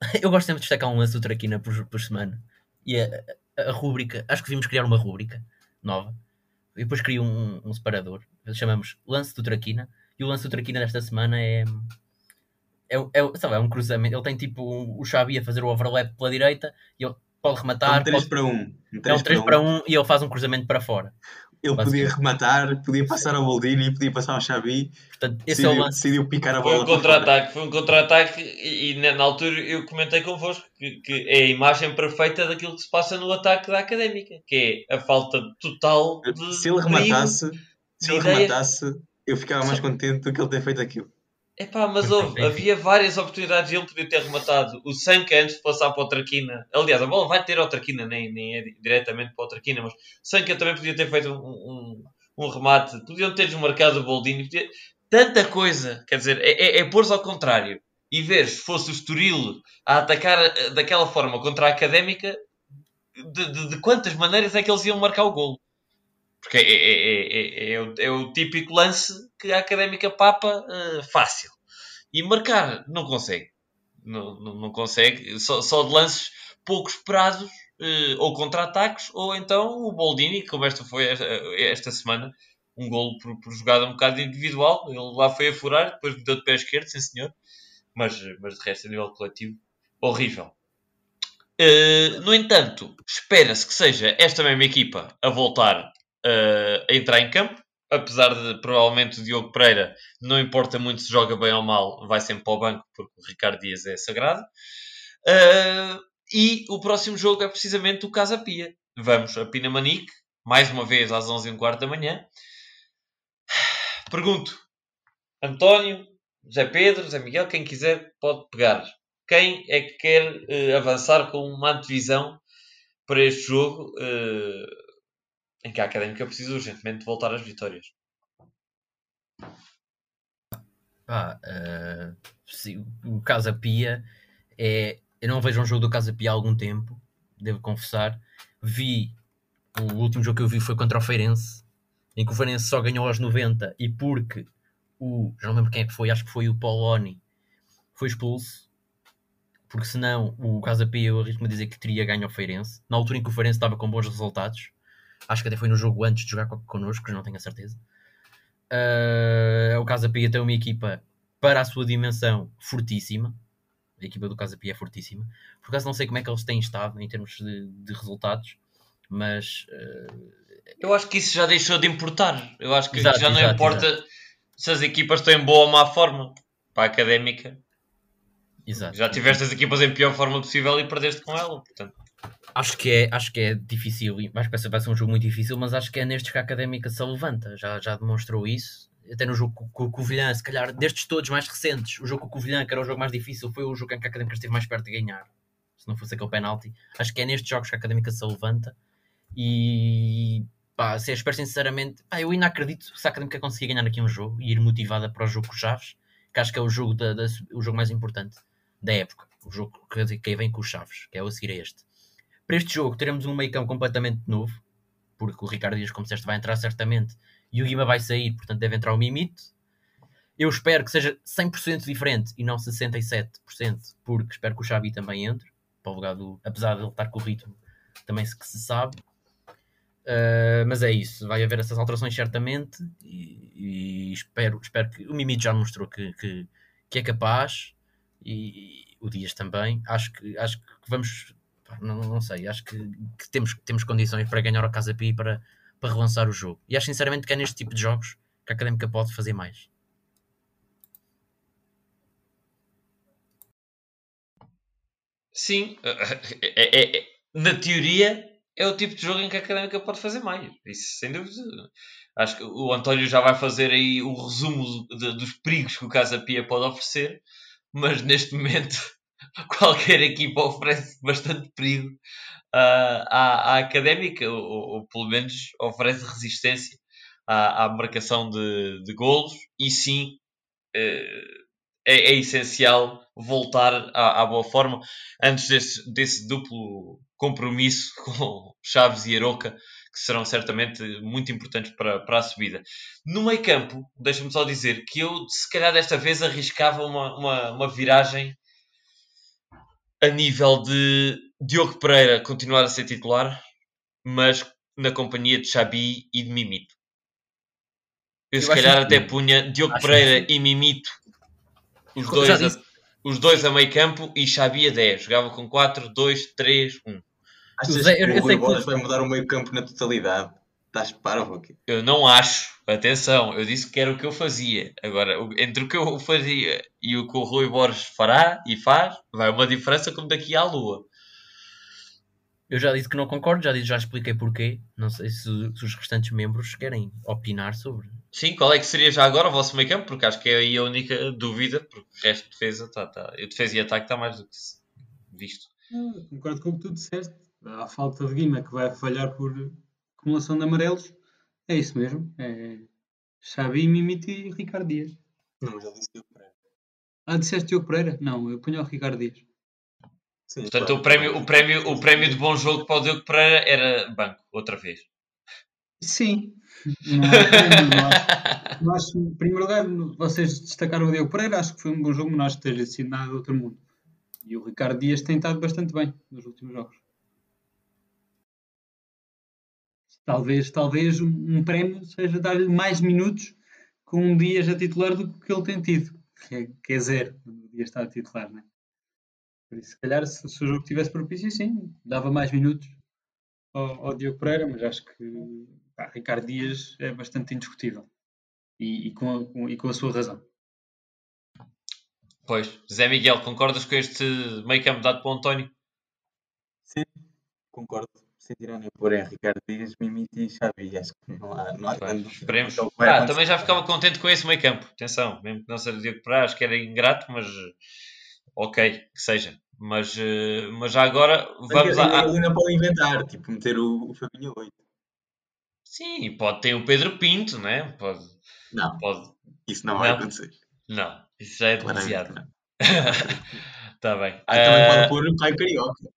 Eu gosto sempre de destacar um lance do Traquina por, por semana. E a, a, a rúbrica, acho que devíamos criar uma rúbrica nova. E depois crio um, um separador. Chamamos Lance do Traquina. E o lance do Traquina desta semana é. É, é, sabe, é um cruzamento. Ele tem tipo um- o Xavi a fazer o overlap pela direita e ele pode É rematar. um 3 pode- para 1. Um. Um é um 3 3 para para 1. 1 e ele faz um cruzamento para fora. Ele podia rematar, podia passar ao Boldini, podia passar ao Xavi. Portanto, esse é o Decidiu, lance. decidiu picar a Foi bola um para fora. contra-ataque, foi um contra-ataque e, e na, altura eu comentei convosco que, que é a imagem perfeita daquilo que se passa no ataque da Académica, que é a falta total de Se ele rematasse, se ele rematasse, eu ficava mais contente do que ele ter feito aquilo. Epá, mas houve, havia várias oportunidades e ele podia ter rematado. O Sanca antes de passar para o Traquina. Aliás, a bola vai ter ao Traquina, nem, nem é diretamente para o Traquina, mas o Sanca também podia ter feito um, um, um remate. Podiam ter desmarcado o Boldini. Podia... Tanta coisa. Quer dizer, é, é, é pôr-se ao contrário. e ver se fosse o Estoril a atacar eh, daquela forma contra a Académica, de, de- de quantas maneiras é que eles iam marcar o golo. Porque é, é- é- é- é o, é o típico lance que a Académica papa eh, fácil. E marcar, não consegue. Não, não, não consegue. Só, só de lances pouco esperados, eh, ou contra-ataques, ou então o Boldini, como esta foi esta, esta semana, um golo por, por jogada um bocado individual. Ele lá foi a furar, depois deu de pé esquerdo, sim senhor. Mas, mas de resto, a nível coletivo, horrível. Eh, no entanto, espera-se que seja esta mesma equipa a voltar eh, a entrar em campo. Apesar de provavelmente o Diogo Pereira, não importa muito se joga bem ou mal, vai sempre para o banco porque o Ricardo Dias é sagrado. Eh, e o próximo jogo é precisamente o Casa Pia. Vamos a Pinamanique, mais uma vez às 11h15 da manhã. Pergunto, António, José Pedro, José Miguel, quem quiser pode pegar. Quem é que quer eh, avançar com uma antevisão para este jogo eh, em que a Académica precisa urgentemente voltar às vitórias? Eh, sim, o Casa Pia é. Eu não vejo um jogo do Casa Pia há algum tempo, devo confessar. Vi. O último jogo que eu vi foi contra o Feirense, em que o Feirense só ganhou aos 90 e porque o. Já não lembro quem é que foi, acho que foi o Poloni, foi expulso. Porque senão o Casa Pia eu arrisco-me a dizer que teria ganho ao Feirense. Na altura em que o Feirense estava com bons resultados. Acho que até foi no jogo antes de jogar co- connosco, não tenho a certeza. Uh, o Casa Pia tem uma equipa para a sua dimensão fortíssima. A equipa do Casa Pia é fortíssima. Por acaso não sei como é que eles têm estado em termos de, de resultados, mas uh, Eu acho que isso já deixou de importar. Eu acho que Exato, já não exato, importa se as equipas estão em boa ou má forma. Para a Académica, exato. já tiveste as equipas em pior forma possível e perdeste com ela. Portanto, Acho que é, acho que é difícil, acho que vai ser- um jogo muito difícil, mas acho que é nestes que a Académica se levanta, já, já demonstrou isso. Até no jogo com, o Covilhã, se calhar destes todos mais recentes, o jogo com o Covilhã, que era o jogo mais difícil, foi o jogo em que a Académica esteve mais perto de ganhar. Se não fosse aquele penalti, acho que é nestes jogos que a Académica se levanta. E pá, se espero sinceramente, pá, eu ainda acredito se a Académica conseguir ganhar aqui um jogo e ir motivada para o jogo com o Chaves, que acho que é o jogo, da, da- o jogo mais importante da época, o jogo que, que vem com os Chaves, que é o a seguir a este. Para este jogo teremos um meio campo completamente novo, porque o Ricardo Dias, como disseste, vai entrar certamente e o Guima vai sair, portanto deve entrar o Mimito. Eu espero que seja 100% diferente e não 67%, porque espero que o Xavi também entre, para o lugar do, apesar de ele estar com o ritmo, também se que se sabe. Uh, mas é isso, vai haver essas alterações certamente e, e espero, espero que o Mimito já mostrou que, que, que é capaz e, o Dias também. Acho que, acho que vamos não, não sei, acho que, que temos, temos condições para ganhar ao Casa Pia para, para relançar o jogo. E acho sinceramente que é neste tipo de jogos que a Académica pode fazer mais. sim, é- é- é- na teoria é o tipo de jogo em que a Académica pode fazer mais. Isso sem dúvida. Acho que o António já vai fazer aí o resumo de- dos perigos que o Casa Pia pode oferecer, mas neste momento qualquer equipa oferece bastante perigo ah, à, à Académica, ou, ou- pelo menos oferece resistência à, à marcação de, de golos, e sim eh, é, é essencial voltar à, à boa forma antes desse, desse duplo compromisso com Chaves e Aroca, que serão certamente muito importantes para, para a subida. No meio campo, deixa-me só dizer que eu, se calhar desta vez, arriscava uma, uma, uma viragem a nível de Diogo Pereira continuar a ser titular, mas na companhia de Xabi e de Mimito. Eu, Eu se calhar até bem. punha Diogo Acho Pereira isso. e Mimito, os dois, a, os dois a meio campo e Xabi a 10. Jogava com 4, 2, 3, 1. Achas que o Rui que Borges vai mudar o meio campo na totalidade? Estás parvo aqui? Eu não acho, atenção, eu disse que era o que eu fazia. Agora, entre o que eu fazia e o que o Rui Borges fará e faz, vai uma diferença como daqui à lua. Eu já disse que não concordo, já, disse, já expliquei porquê. Não sei se, se os restantes membros querem opinar sobre. Sim, qual é que seria já agora o vosso meio campo? Porque acho que é aí a única dúvida, porque o resto de defesa está. Tá, eu defesa e ataque está mais do que se- visto. Ah, Concordo com o que tu disseste. A falta de Guima que vai falhar por acumulação de amarelos. É isso mesmo. É Xabi, Mimiti e Ricardo Dias. Não, mas ele disse Diogo Pereira. Ah, disseste Diogo Pereira? Não, eu ponho o Ricardo Dias. Sim, Portanto, claro. o prémio, o, prémio, o prémio de bom jogo para o Diogo Pereira era banco, outra vez. Sim. Não, não, não acho, não acho- em primeiro lugar, vocês destacaram o Diogo Pereira, acho que foi um bom jogo, mas não acho que esteja sido nada do outro mundo. E o Ricardo Dias tem estado bastante bem nos últimos jogos. Talvez, talvez um, prémio seja dar-lhe mais minutos com um Dias a titular do que ele tem tido, que é, que é zero, quando o Dias está a titular, não é? Por isso, se calhar, se, se o jogo tivesse propício, sim, dava mais minutos ao, ao Diogo Pereira, mas acho que pá, Ricardo Dias é bastante indiscutível e, e com a, com- e com a sua razão. Pois, Zé Miguel, concordas com este meio campo dado para o António? Sim, concordo. Sem tirando por em Ricardo Dias, Mimiti e Xavi. Acho que não há, não há grande- esperemos. então, Ah, acontecer. também já ficava contente com esse meio campo. Atenção, mesmo que não seja Diogo Pereira, acho que era ingrato, mas eh, ok, que seja. Mas, eh, mas já agora vamos a. a- ainda pode inventar, tipo, meter o, o Fabinho 8. Sim, pode ter o Pedro Pinto, né? Pode. Não, pode. isso não vai Não. acontecer. Não, isso já é demasiado. Está bem. Ah, também Ah, pode pôr o Caio Carioca.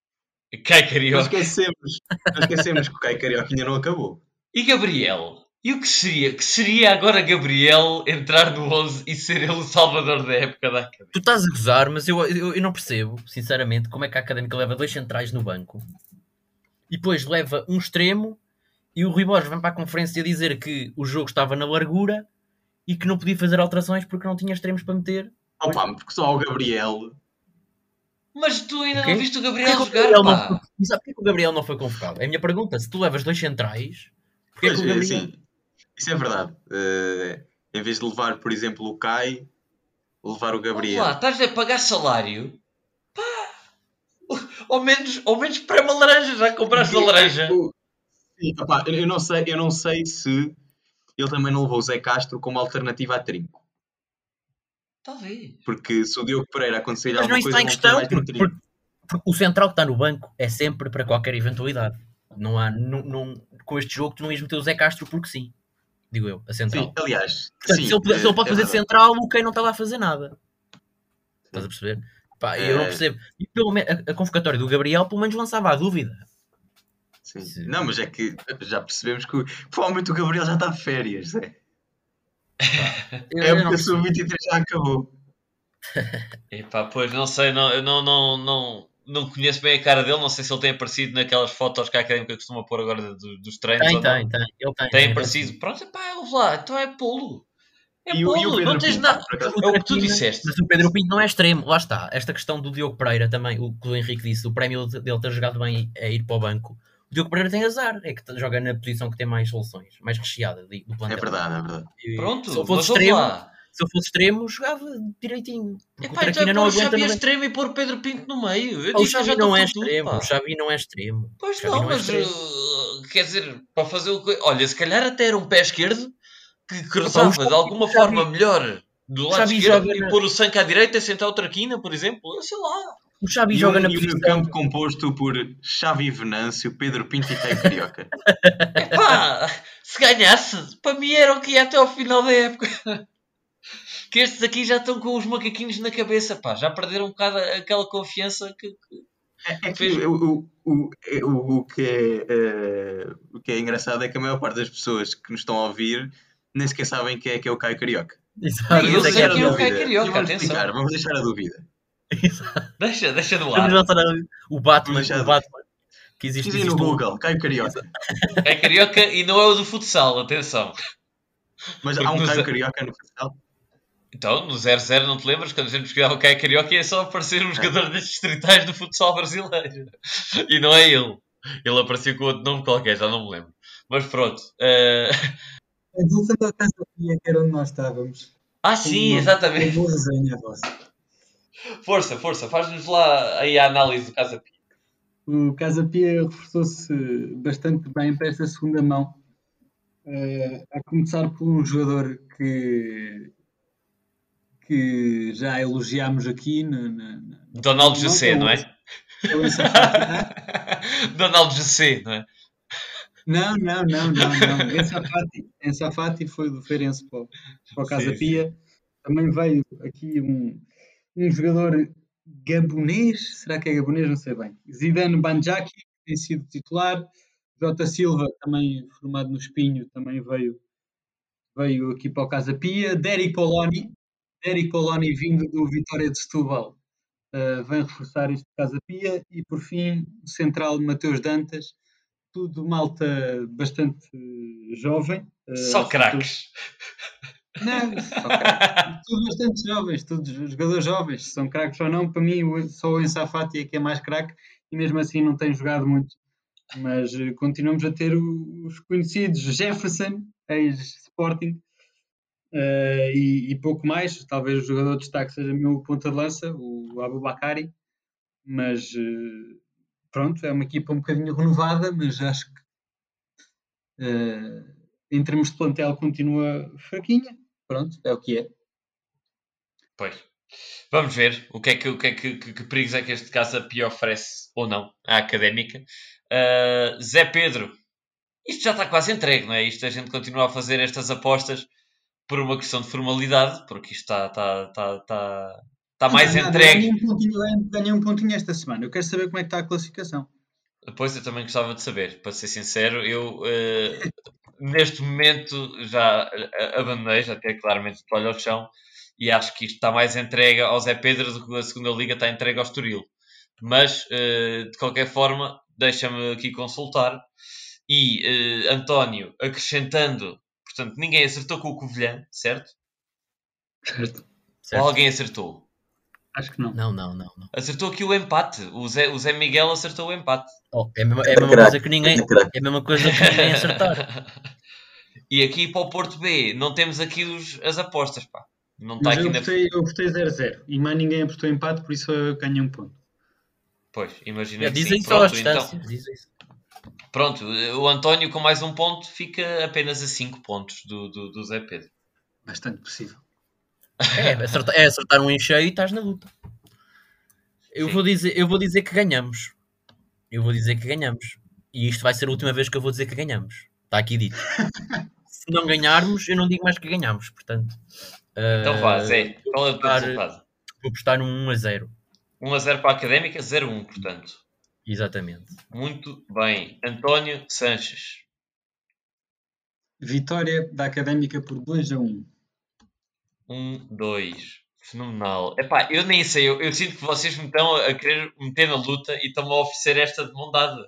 Cai Não Carioca. esquecemos, não esquecemos que o Caio Carioca ainda não acabou. E Gabriel? E o que seria? Que seria agora Gabriel entrar no 11 e ser ele o salvador da época da Académica? Tu estás a gozar, mas eu, eu, eu não percebo, sinceramente, como é que a Académica leva dois centrais no banco e depois leva um extremo e o Rui Borges vem para a conferência dizer que o jogo estava na largura e que não podia fazer alterações porque não tinha extremos para meter. Opa, porque só o Gabriel. Mas tu ainda O quê? não viste o Porquê Gabriel o jogar, Gabriel não pá? foi- E sabe porquê que o Gabriel não foi convocado? É a minha pergunta. Se tu levas dois centrais, porquê Pois, que o Gabriel... sim, isso é verdade. Eh, em vez de levar, por exemplo, o Caio, levar o Gabriel. lá, estás a pagar salário? Pá! Ao menos, ao menos para uma laranja, já compraste a laranja. O- Sim, eu eu não sei, eu não sei se ele também não levou o Zé Castro como alternativa a Trinco. Talvez. Porque se o Diogo Pereira acontecer Mas não alguma coisa, está em vão ter questão, porque, porque- porque o central que está no banco é sempre para qualquer eventualidade. Não há, não, não- com este jogo tu não ias meter o Zé Castro porque sim. Digo eu, a central. Sim, aliás, Portanto, sim, se, ele, se ele pode é fazer verdade. central, o Kane não está lá a fazer nada. Estás a perceber? Pá, eu não Eh, percebo. E pelo me- a, a convocatória do Gabriel pelo menos lançava a dúvida. Sim. Sim. Não, mas é que já percebemos que provavelmente o Gabriel já está de férias. Zé. Eu, É porque a percebo. sub-23 já acabou. Epá, pois não sei, não, eu não, não, não, não conheço bem a cara dele, não sei se ele tem aparecido naquelas fotos que a Académica costuma pôr agora do- dos treinos Tem, ou não. tem, tem. Ele tem. Tem tem, aparecido. Pronto, epá, ouve lá, então é polo. É E e o polo, Pedro não tens Pinto, nada. É o que tu disseste. Mas o Pedro Pinto não é extremo. Lá está. Esta questão do Diogo Pereira também, o que o Henrique disse, o prémio de- dele ter jogado bem é ir para o banco. O Diogo Pereira tem azar. É que joga na posição que tem mais soluções, mais recheada de- do plantel. É verdade, é verdade. E Pronto, se eu fosse extremo, lá. se eu fosse extremo, jogava direitinho. Porque Epá, o então Traquina é não o aguenta. Xavi a no- extremo e pôr o Pedro Pinto no meio. Eu O que já Xavi não é extremo. pá. O Xavi não é extremo. Pois O não, não é mas uh, quer dizer, para fazer o que. Olha, se calhar até era um pé esquerdo que Opa, cruzava o Xavi- de alguma o Xavi- forma melhor do lado Xavi esquerdo joga e na- pôr o Sanca à direita e sentar o Traquina, por exemplo. Eu Sei lá. O Xavi E joga um, na e um posição. campo composto por Xavi Venâncio, Pedro Pinto e Caio Carioca. Epá, se ganhasse, para mim era o que ia até ao final da época. Que estes aqui já estão com os macaquinhos na cabeça, pá. Já perderam um bocado aquela confiança que. É, é que Fez- o, o, o, o, o que é, eh, o que é engraçado é que a maior parte das pessoas que nos estão a ouvir nem sequer sabem quem é que é o Caio Carioca. Exato, eu é sei que quem é o Caio. Carioca, vamos atenção. explicar, vamos deixar a dúvida. Deixa, deixa no Vamos ar. a- o Batman, o Batman que existe, no existe um- Google, Caio Carioca. É carioca e não é o do futsal, atenção. Mas Porque há um Caio Carioca no futsal. Então, no 0-0, não te lembras? Quando a gente pesquisava o Caio Carioca, ia só aparecer um jogador destes distritais do futsal brasileiro. E não é ele. Ele aparecia com outro nome qualquer, já não me lembro. Mas pronto. eh, Voltando à casa que era onde nós estávamos. Ah, sim, exatamente. Uma boa resenha vossa. Força, força, faz-nos lá aí a análise do Casa Pia. O Casa Pia reforçou-se bastante bem para esta segunda mão. Eh, a começar por um jogador que, que já elogiámos aqui. Na, na, na- Donaldo José, não é? É o Enzo Fati. Donaldo José, não é? Não, não, não, não, não. Enzo Fati, Enzo Fati foi do Feirense para, o- para o Casa Pia. Também veio aqui um, um jogador gabonês, será que é gabonês? Não sei bem. Zidane Banjaki tem sido titular. Jota Silva, também formado no Espinho, também veio, veio aqui para o Casa Pia. Derek Poloni, Derek Poloni vindo do Vitória de Setúbal, uh, vem reforçar este Casa Pia. E por fim, o central Mateus Dantas, tudo malta bastante jovem. Uh, Só craques. Não, só craques. Tudo bastante jovens, todos jogadores jovens, são craques ou não. Para mim, só o Ensafati é que é mais craque e mesmo assim não tem jogado muito. Mas uh, continuamos a ter os conhecidos Jefferson, ex-Sporting, uh, e, e, pouco mais. Talvez o jogador de destaque seja o meu ponta de lança, o Abubakari. Mas uh, pronto, é uma equipa um bocadinho renovada, mas acho que em termos de plantel continua fraquinha pronto, é o que é. Pois. Vamos ver o que é que, o que, é que, que, que perigos é que este Casa Pia oferece ou não à académica. Uh, Zé Pedro, isto já está quase entregue, não é? Isto a gente continua a fazer estas apostas por uma questão de formalidade, porque isto está, está, está, está, está mais não, entregue. Ganhei um, pontinho, ganhei um pontinho esta semana. Eu quero saber como é que está a classificação. Pois eu também gostava de saber, para ser sincero, eu uh, neste momento já abandonei, já tenho claramente o toalho ao chão e acho que isto está mais entregue ao Zé Pedro do que a segunda liga está entregue ao Estoril. Mas, uh, de qualquer forma, deixa-me aqui consultar. E uh, António, acrescentando, portanto, ninguém acertou com o Covilhã, certo? Certo. certo. Ou alguém acertou? Acho que não. Não, não, não. não. Acertou aqui o empate. O Zé, o Zé Miguel acertou o empate. Oh, é a mesma, é a mesma coisa que ninguém. É a mesma coisa que ninguém acertar. e aqui para o Porto B, não temos aqui os, as apostas, pá. Não está aqui eu, votei, eu votei 0-0 e mais ninguém apostou empate, por isso eu ganhei um ponto. Pois, imagina. Dizem só a distância. Então. Pronto, o António com mais um ponto fica apenas a 5 pontos do, do, do Zé Pedro. Bastante possível. É, acertar, é acertar um encheio e estás na luta. Eu vou, dizer, eu vou dizer que ganhamos. Eu vou dizer que ganhamos. E isto vai ser a última vez que eu vou dizer que ganhamos. Está aqui dito. Se não ganharmos, eu não digo mais que ganhamos. Portanto, então vá, Zé. Qual é o teu resultado? Vou apostar num 1 a 0. 1 a 0 para a Académica, 0 a 1, portanto. Exatamente. Muito bem. António Sanches. Vitória da Académica por 2 a 1. 1, 2. Fenomenal. Epá, eu nem sei, eu, eu, sinto que vocês me estão a querer meter na luta e estão-me a oferecer esta de bondade.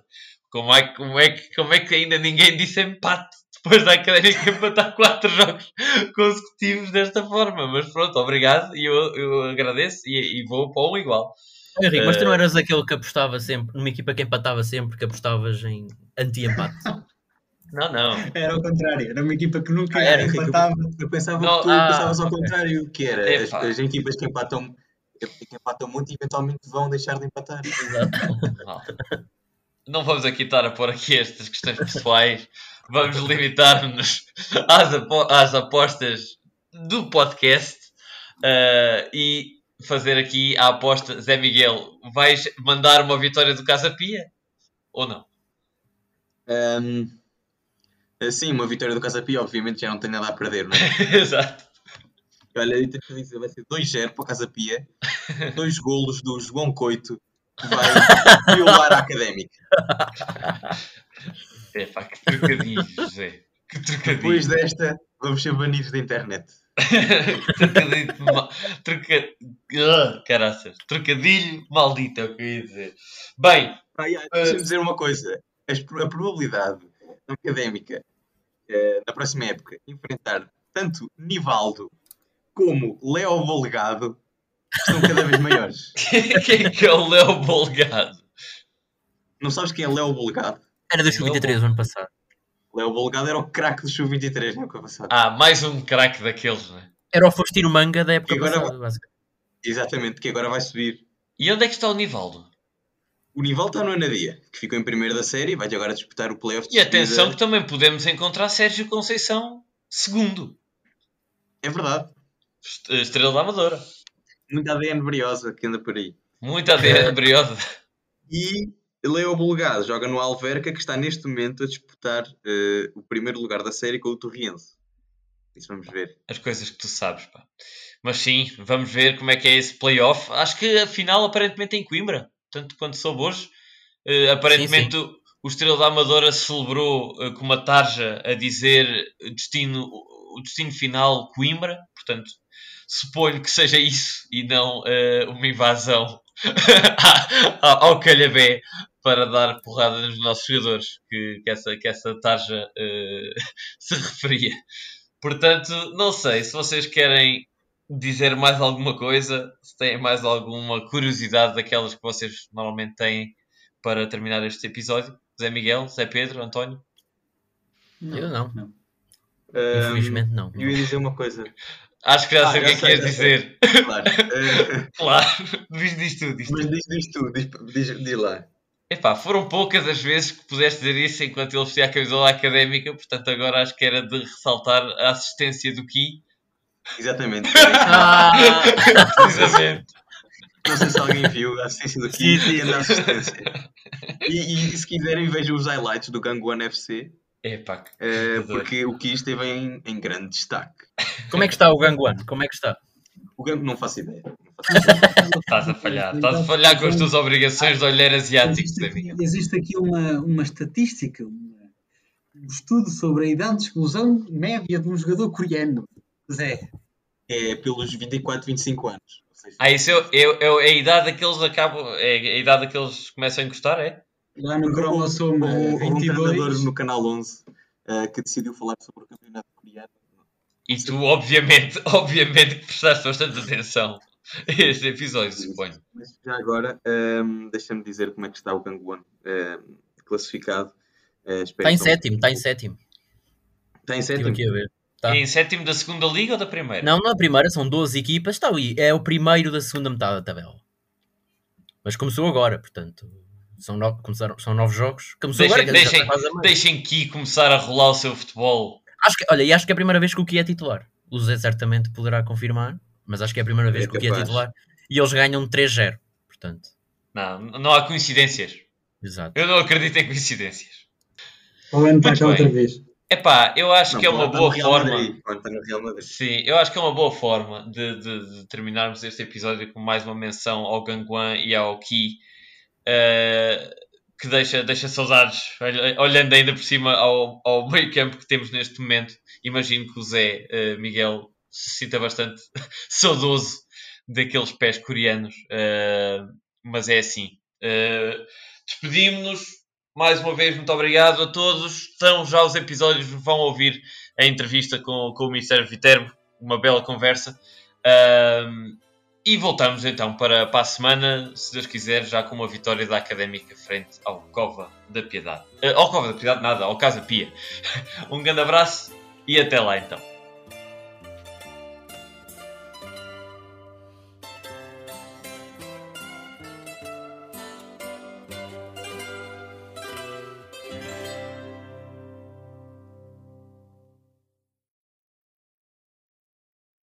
Como é, como, é que, como é que ainda ninguém disse empate depois da Académica empatar 4 jogos consecutivos desta forma? Mas pronto, obrigado e eu, eu agradeço e, e vou para um igual. Henrique, mas tu não eh, eras aquele que apostava sempre, numa equipa que empatava sempre, que apostavas em anti-empate? Não, não. Era ao contrário, era uma equipa que nunca ah, era, empatava. Eu pensava não, que tu ah, pensavas ao contrário, que era as, as, equipas que empatam, que empatam muito e eventualmente vão deixar de empatar. Exato. Não vamos aqui estar a pôr aqui estas questões pessoais. Vamos limitar-nos às, às, apostas do podcast uh, e fazer aqui a aposta. Zé Miguel, vais mandar uma vitória do Casa Pia? Ou não? Um, sim, uma vitória do Casa Pia, obviamente já não tem nada a perder, não é? Exato. Olha, eu tenho que dizer, vai ser 2-0 para o Casa Pia, dois golos do João Coito, que vai violar a académica. É pá, que trocadilho, José. Que trocadilho. Depois desta, vamos ser banidos da internet. trocadilho, mal... Troca... Uh, caraças. Trocadilho maldito é o que eu ia dizer. Bem, ah, yeah, deixa-me dizer uma coisa. A probabilidade académica uh, na próxima época enfrentar tanto Nivaldo como Léo Bolgado estão cada vez maiores. quem é que é o Léo Bolgado? Não sabes quem é Léo Bolgado? Era do Sub-23 ano passado. Léo Bolgado era o craque do Sub-23 na época passada. Ah, mais um craque daqueles, né? Era o Faustino Manga da época agora, passada, basicamente. Exatamente, que agora vai subir. E onde é que está o Nivaldo? O Nivaldo está no Anadia, que ficou em primeiro da série, vai agora disputar o playoff. E atenção que também podemos encontrar Sérgio Conceição segundo. É verdade. Estrela da Amadora. Muita ADN briosa que anda por aí. Muita ADN briosa. E Leo Bulgado joga no Alverca, que está neste momento a disputar uh, o primeiro lugar da série com o Torriense. Isso vamos ver. As coisas que tu sabes, pá. Mas sim, vamos ver como é que é esse playoff. Acho que a final aparentemente é em Coimbra, tanto quanto soube hoje. Uh, aparentemente Sim, O, o Estrela da Amadora celebrou uh, com uma tarja a dizer destino, o destino final Coimbra, portanto suponho que seja isso e não uh, uma invasão ao Calhabé para dar porrada nos nossos jogadores, que, que, essa, que essa tarja uh, se referia. Portanto, não sei se vocês querem dizer mais alguma coisa, se têm mais alguma curiosidade daquelas que vocês normalmente têm para terminar este episódio. Zé Miguel, Zé Pedro, António? Eu não. não. Infelizmente não. Eu ia dizer uma coisa. Acho que já Ah, sei o que é que ias sei. dizer. Claro. Claro, diz, diz tu, diz tu. mas diz, diz tu, diz, diz, diz lá. Epá, foram poucas as vezes que pudeste dizer isso enquanto ele vestia a camisola académica, portanto agora acho que era de ressaltar a assistência do Ki. Exatamente. Ah! Precisamente. Não sei se alguém viu a assistência do sim. e a assistência. E, e se quiserem vejam os highlights do Gang One FC, Epá, que jogador. porque o Ki esteve em, em grande destaque. Como é que está o Ganguan? Como é que está? O Gang não faço ideia. Não faço ideia. estás a falhar. Estás a falhar com as tuas obrigações de olhar asiático, Existe aqui, existe aqui uma, uma estatística, uma- um estudo sobre a idade de exclusão média de um jogador coreano. Zé, É pelos 24, 25 anos. Ou seja, Ah, isso é, é, é a idade daqueles acabam. É a idade daqueles começam a encostar, é? Lá no cromossomo um 22, treinador no Canal 11 eh, que decidiu falar sobre o campeonato coreano. E tu, obviamente, obviamente que prestaste bastante atenção a este episódio, suponho. Mas já agora, ehm, deixa-me dizer como é que está o Gang One ehm, classificado. Eh, espero Está em que não- sétimo, está em sétimo. Está em sétimo. aqui a ver. Tá. Em sétimo da segunda liga ou da primeira? Não, não é a primeira, são 12 equipas, está ali. É o primeiro da segunda metade da tabela. Mas começou agora, portanto. São, no... começaram... são novos jogos. Começou Deixem, agora, deixem, deixem Ki começar a rolar o seu futebol. Acho que, olha, e acho que é a primeira vez que o Ki é titular. O Zé certamente poderá confirmar, mas acho que é a primeira vez É que o Ki é titular. E eles ganham 3-0. Portanto, Não, não há coincidências. exato. Eu não acredito em coincidências. está Muito cá outra vez. Epá, eu acho Não, que é uma boa forma. Sim, eu acho que é uma boa forma de, de- de terminarmos este episódio com mais uma menção ao Gangwan e ao Ki, eh, que deixa, deixa saudades, olha- olhando ainda por cima ao, ao meio campo que temos neste momento. Imagino que o Zé eh, Miguel se sinta bastante saudoso daqueles pés coreanos, eh, mas é assim. Eh, Despedimos-nos. Mais uma vez, muito obrigado a todos. Estão já os episódios, vão ouvir a entrevista com, com o Mr. Viterbo, uma bela conversa. Ahm, e voltamos então para, para a semana, se Deus quiser, já com uma vitória da Académica frente ao Cova da Piedade. Ah, ao Cova da Piedade, nada, ao Casa Pia. Um grande abraço e até lá então.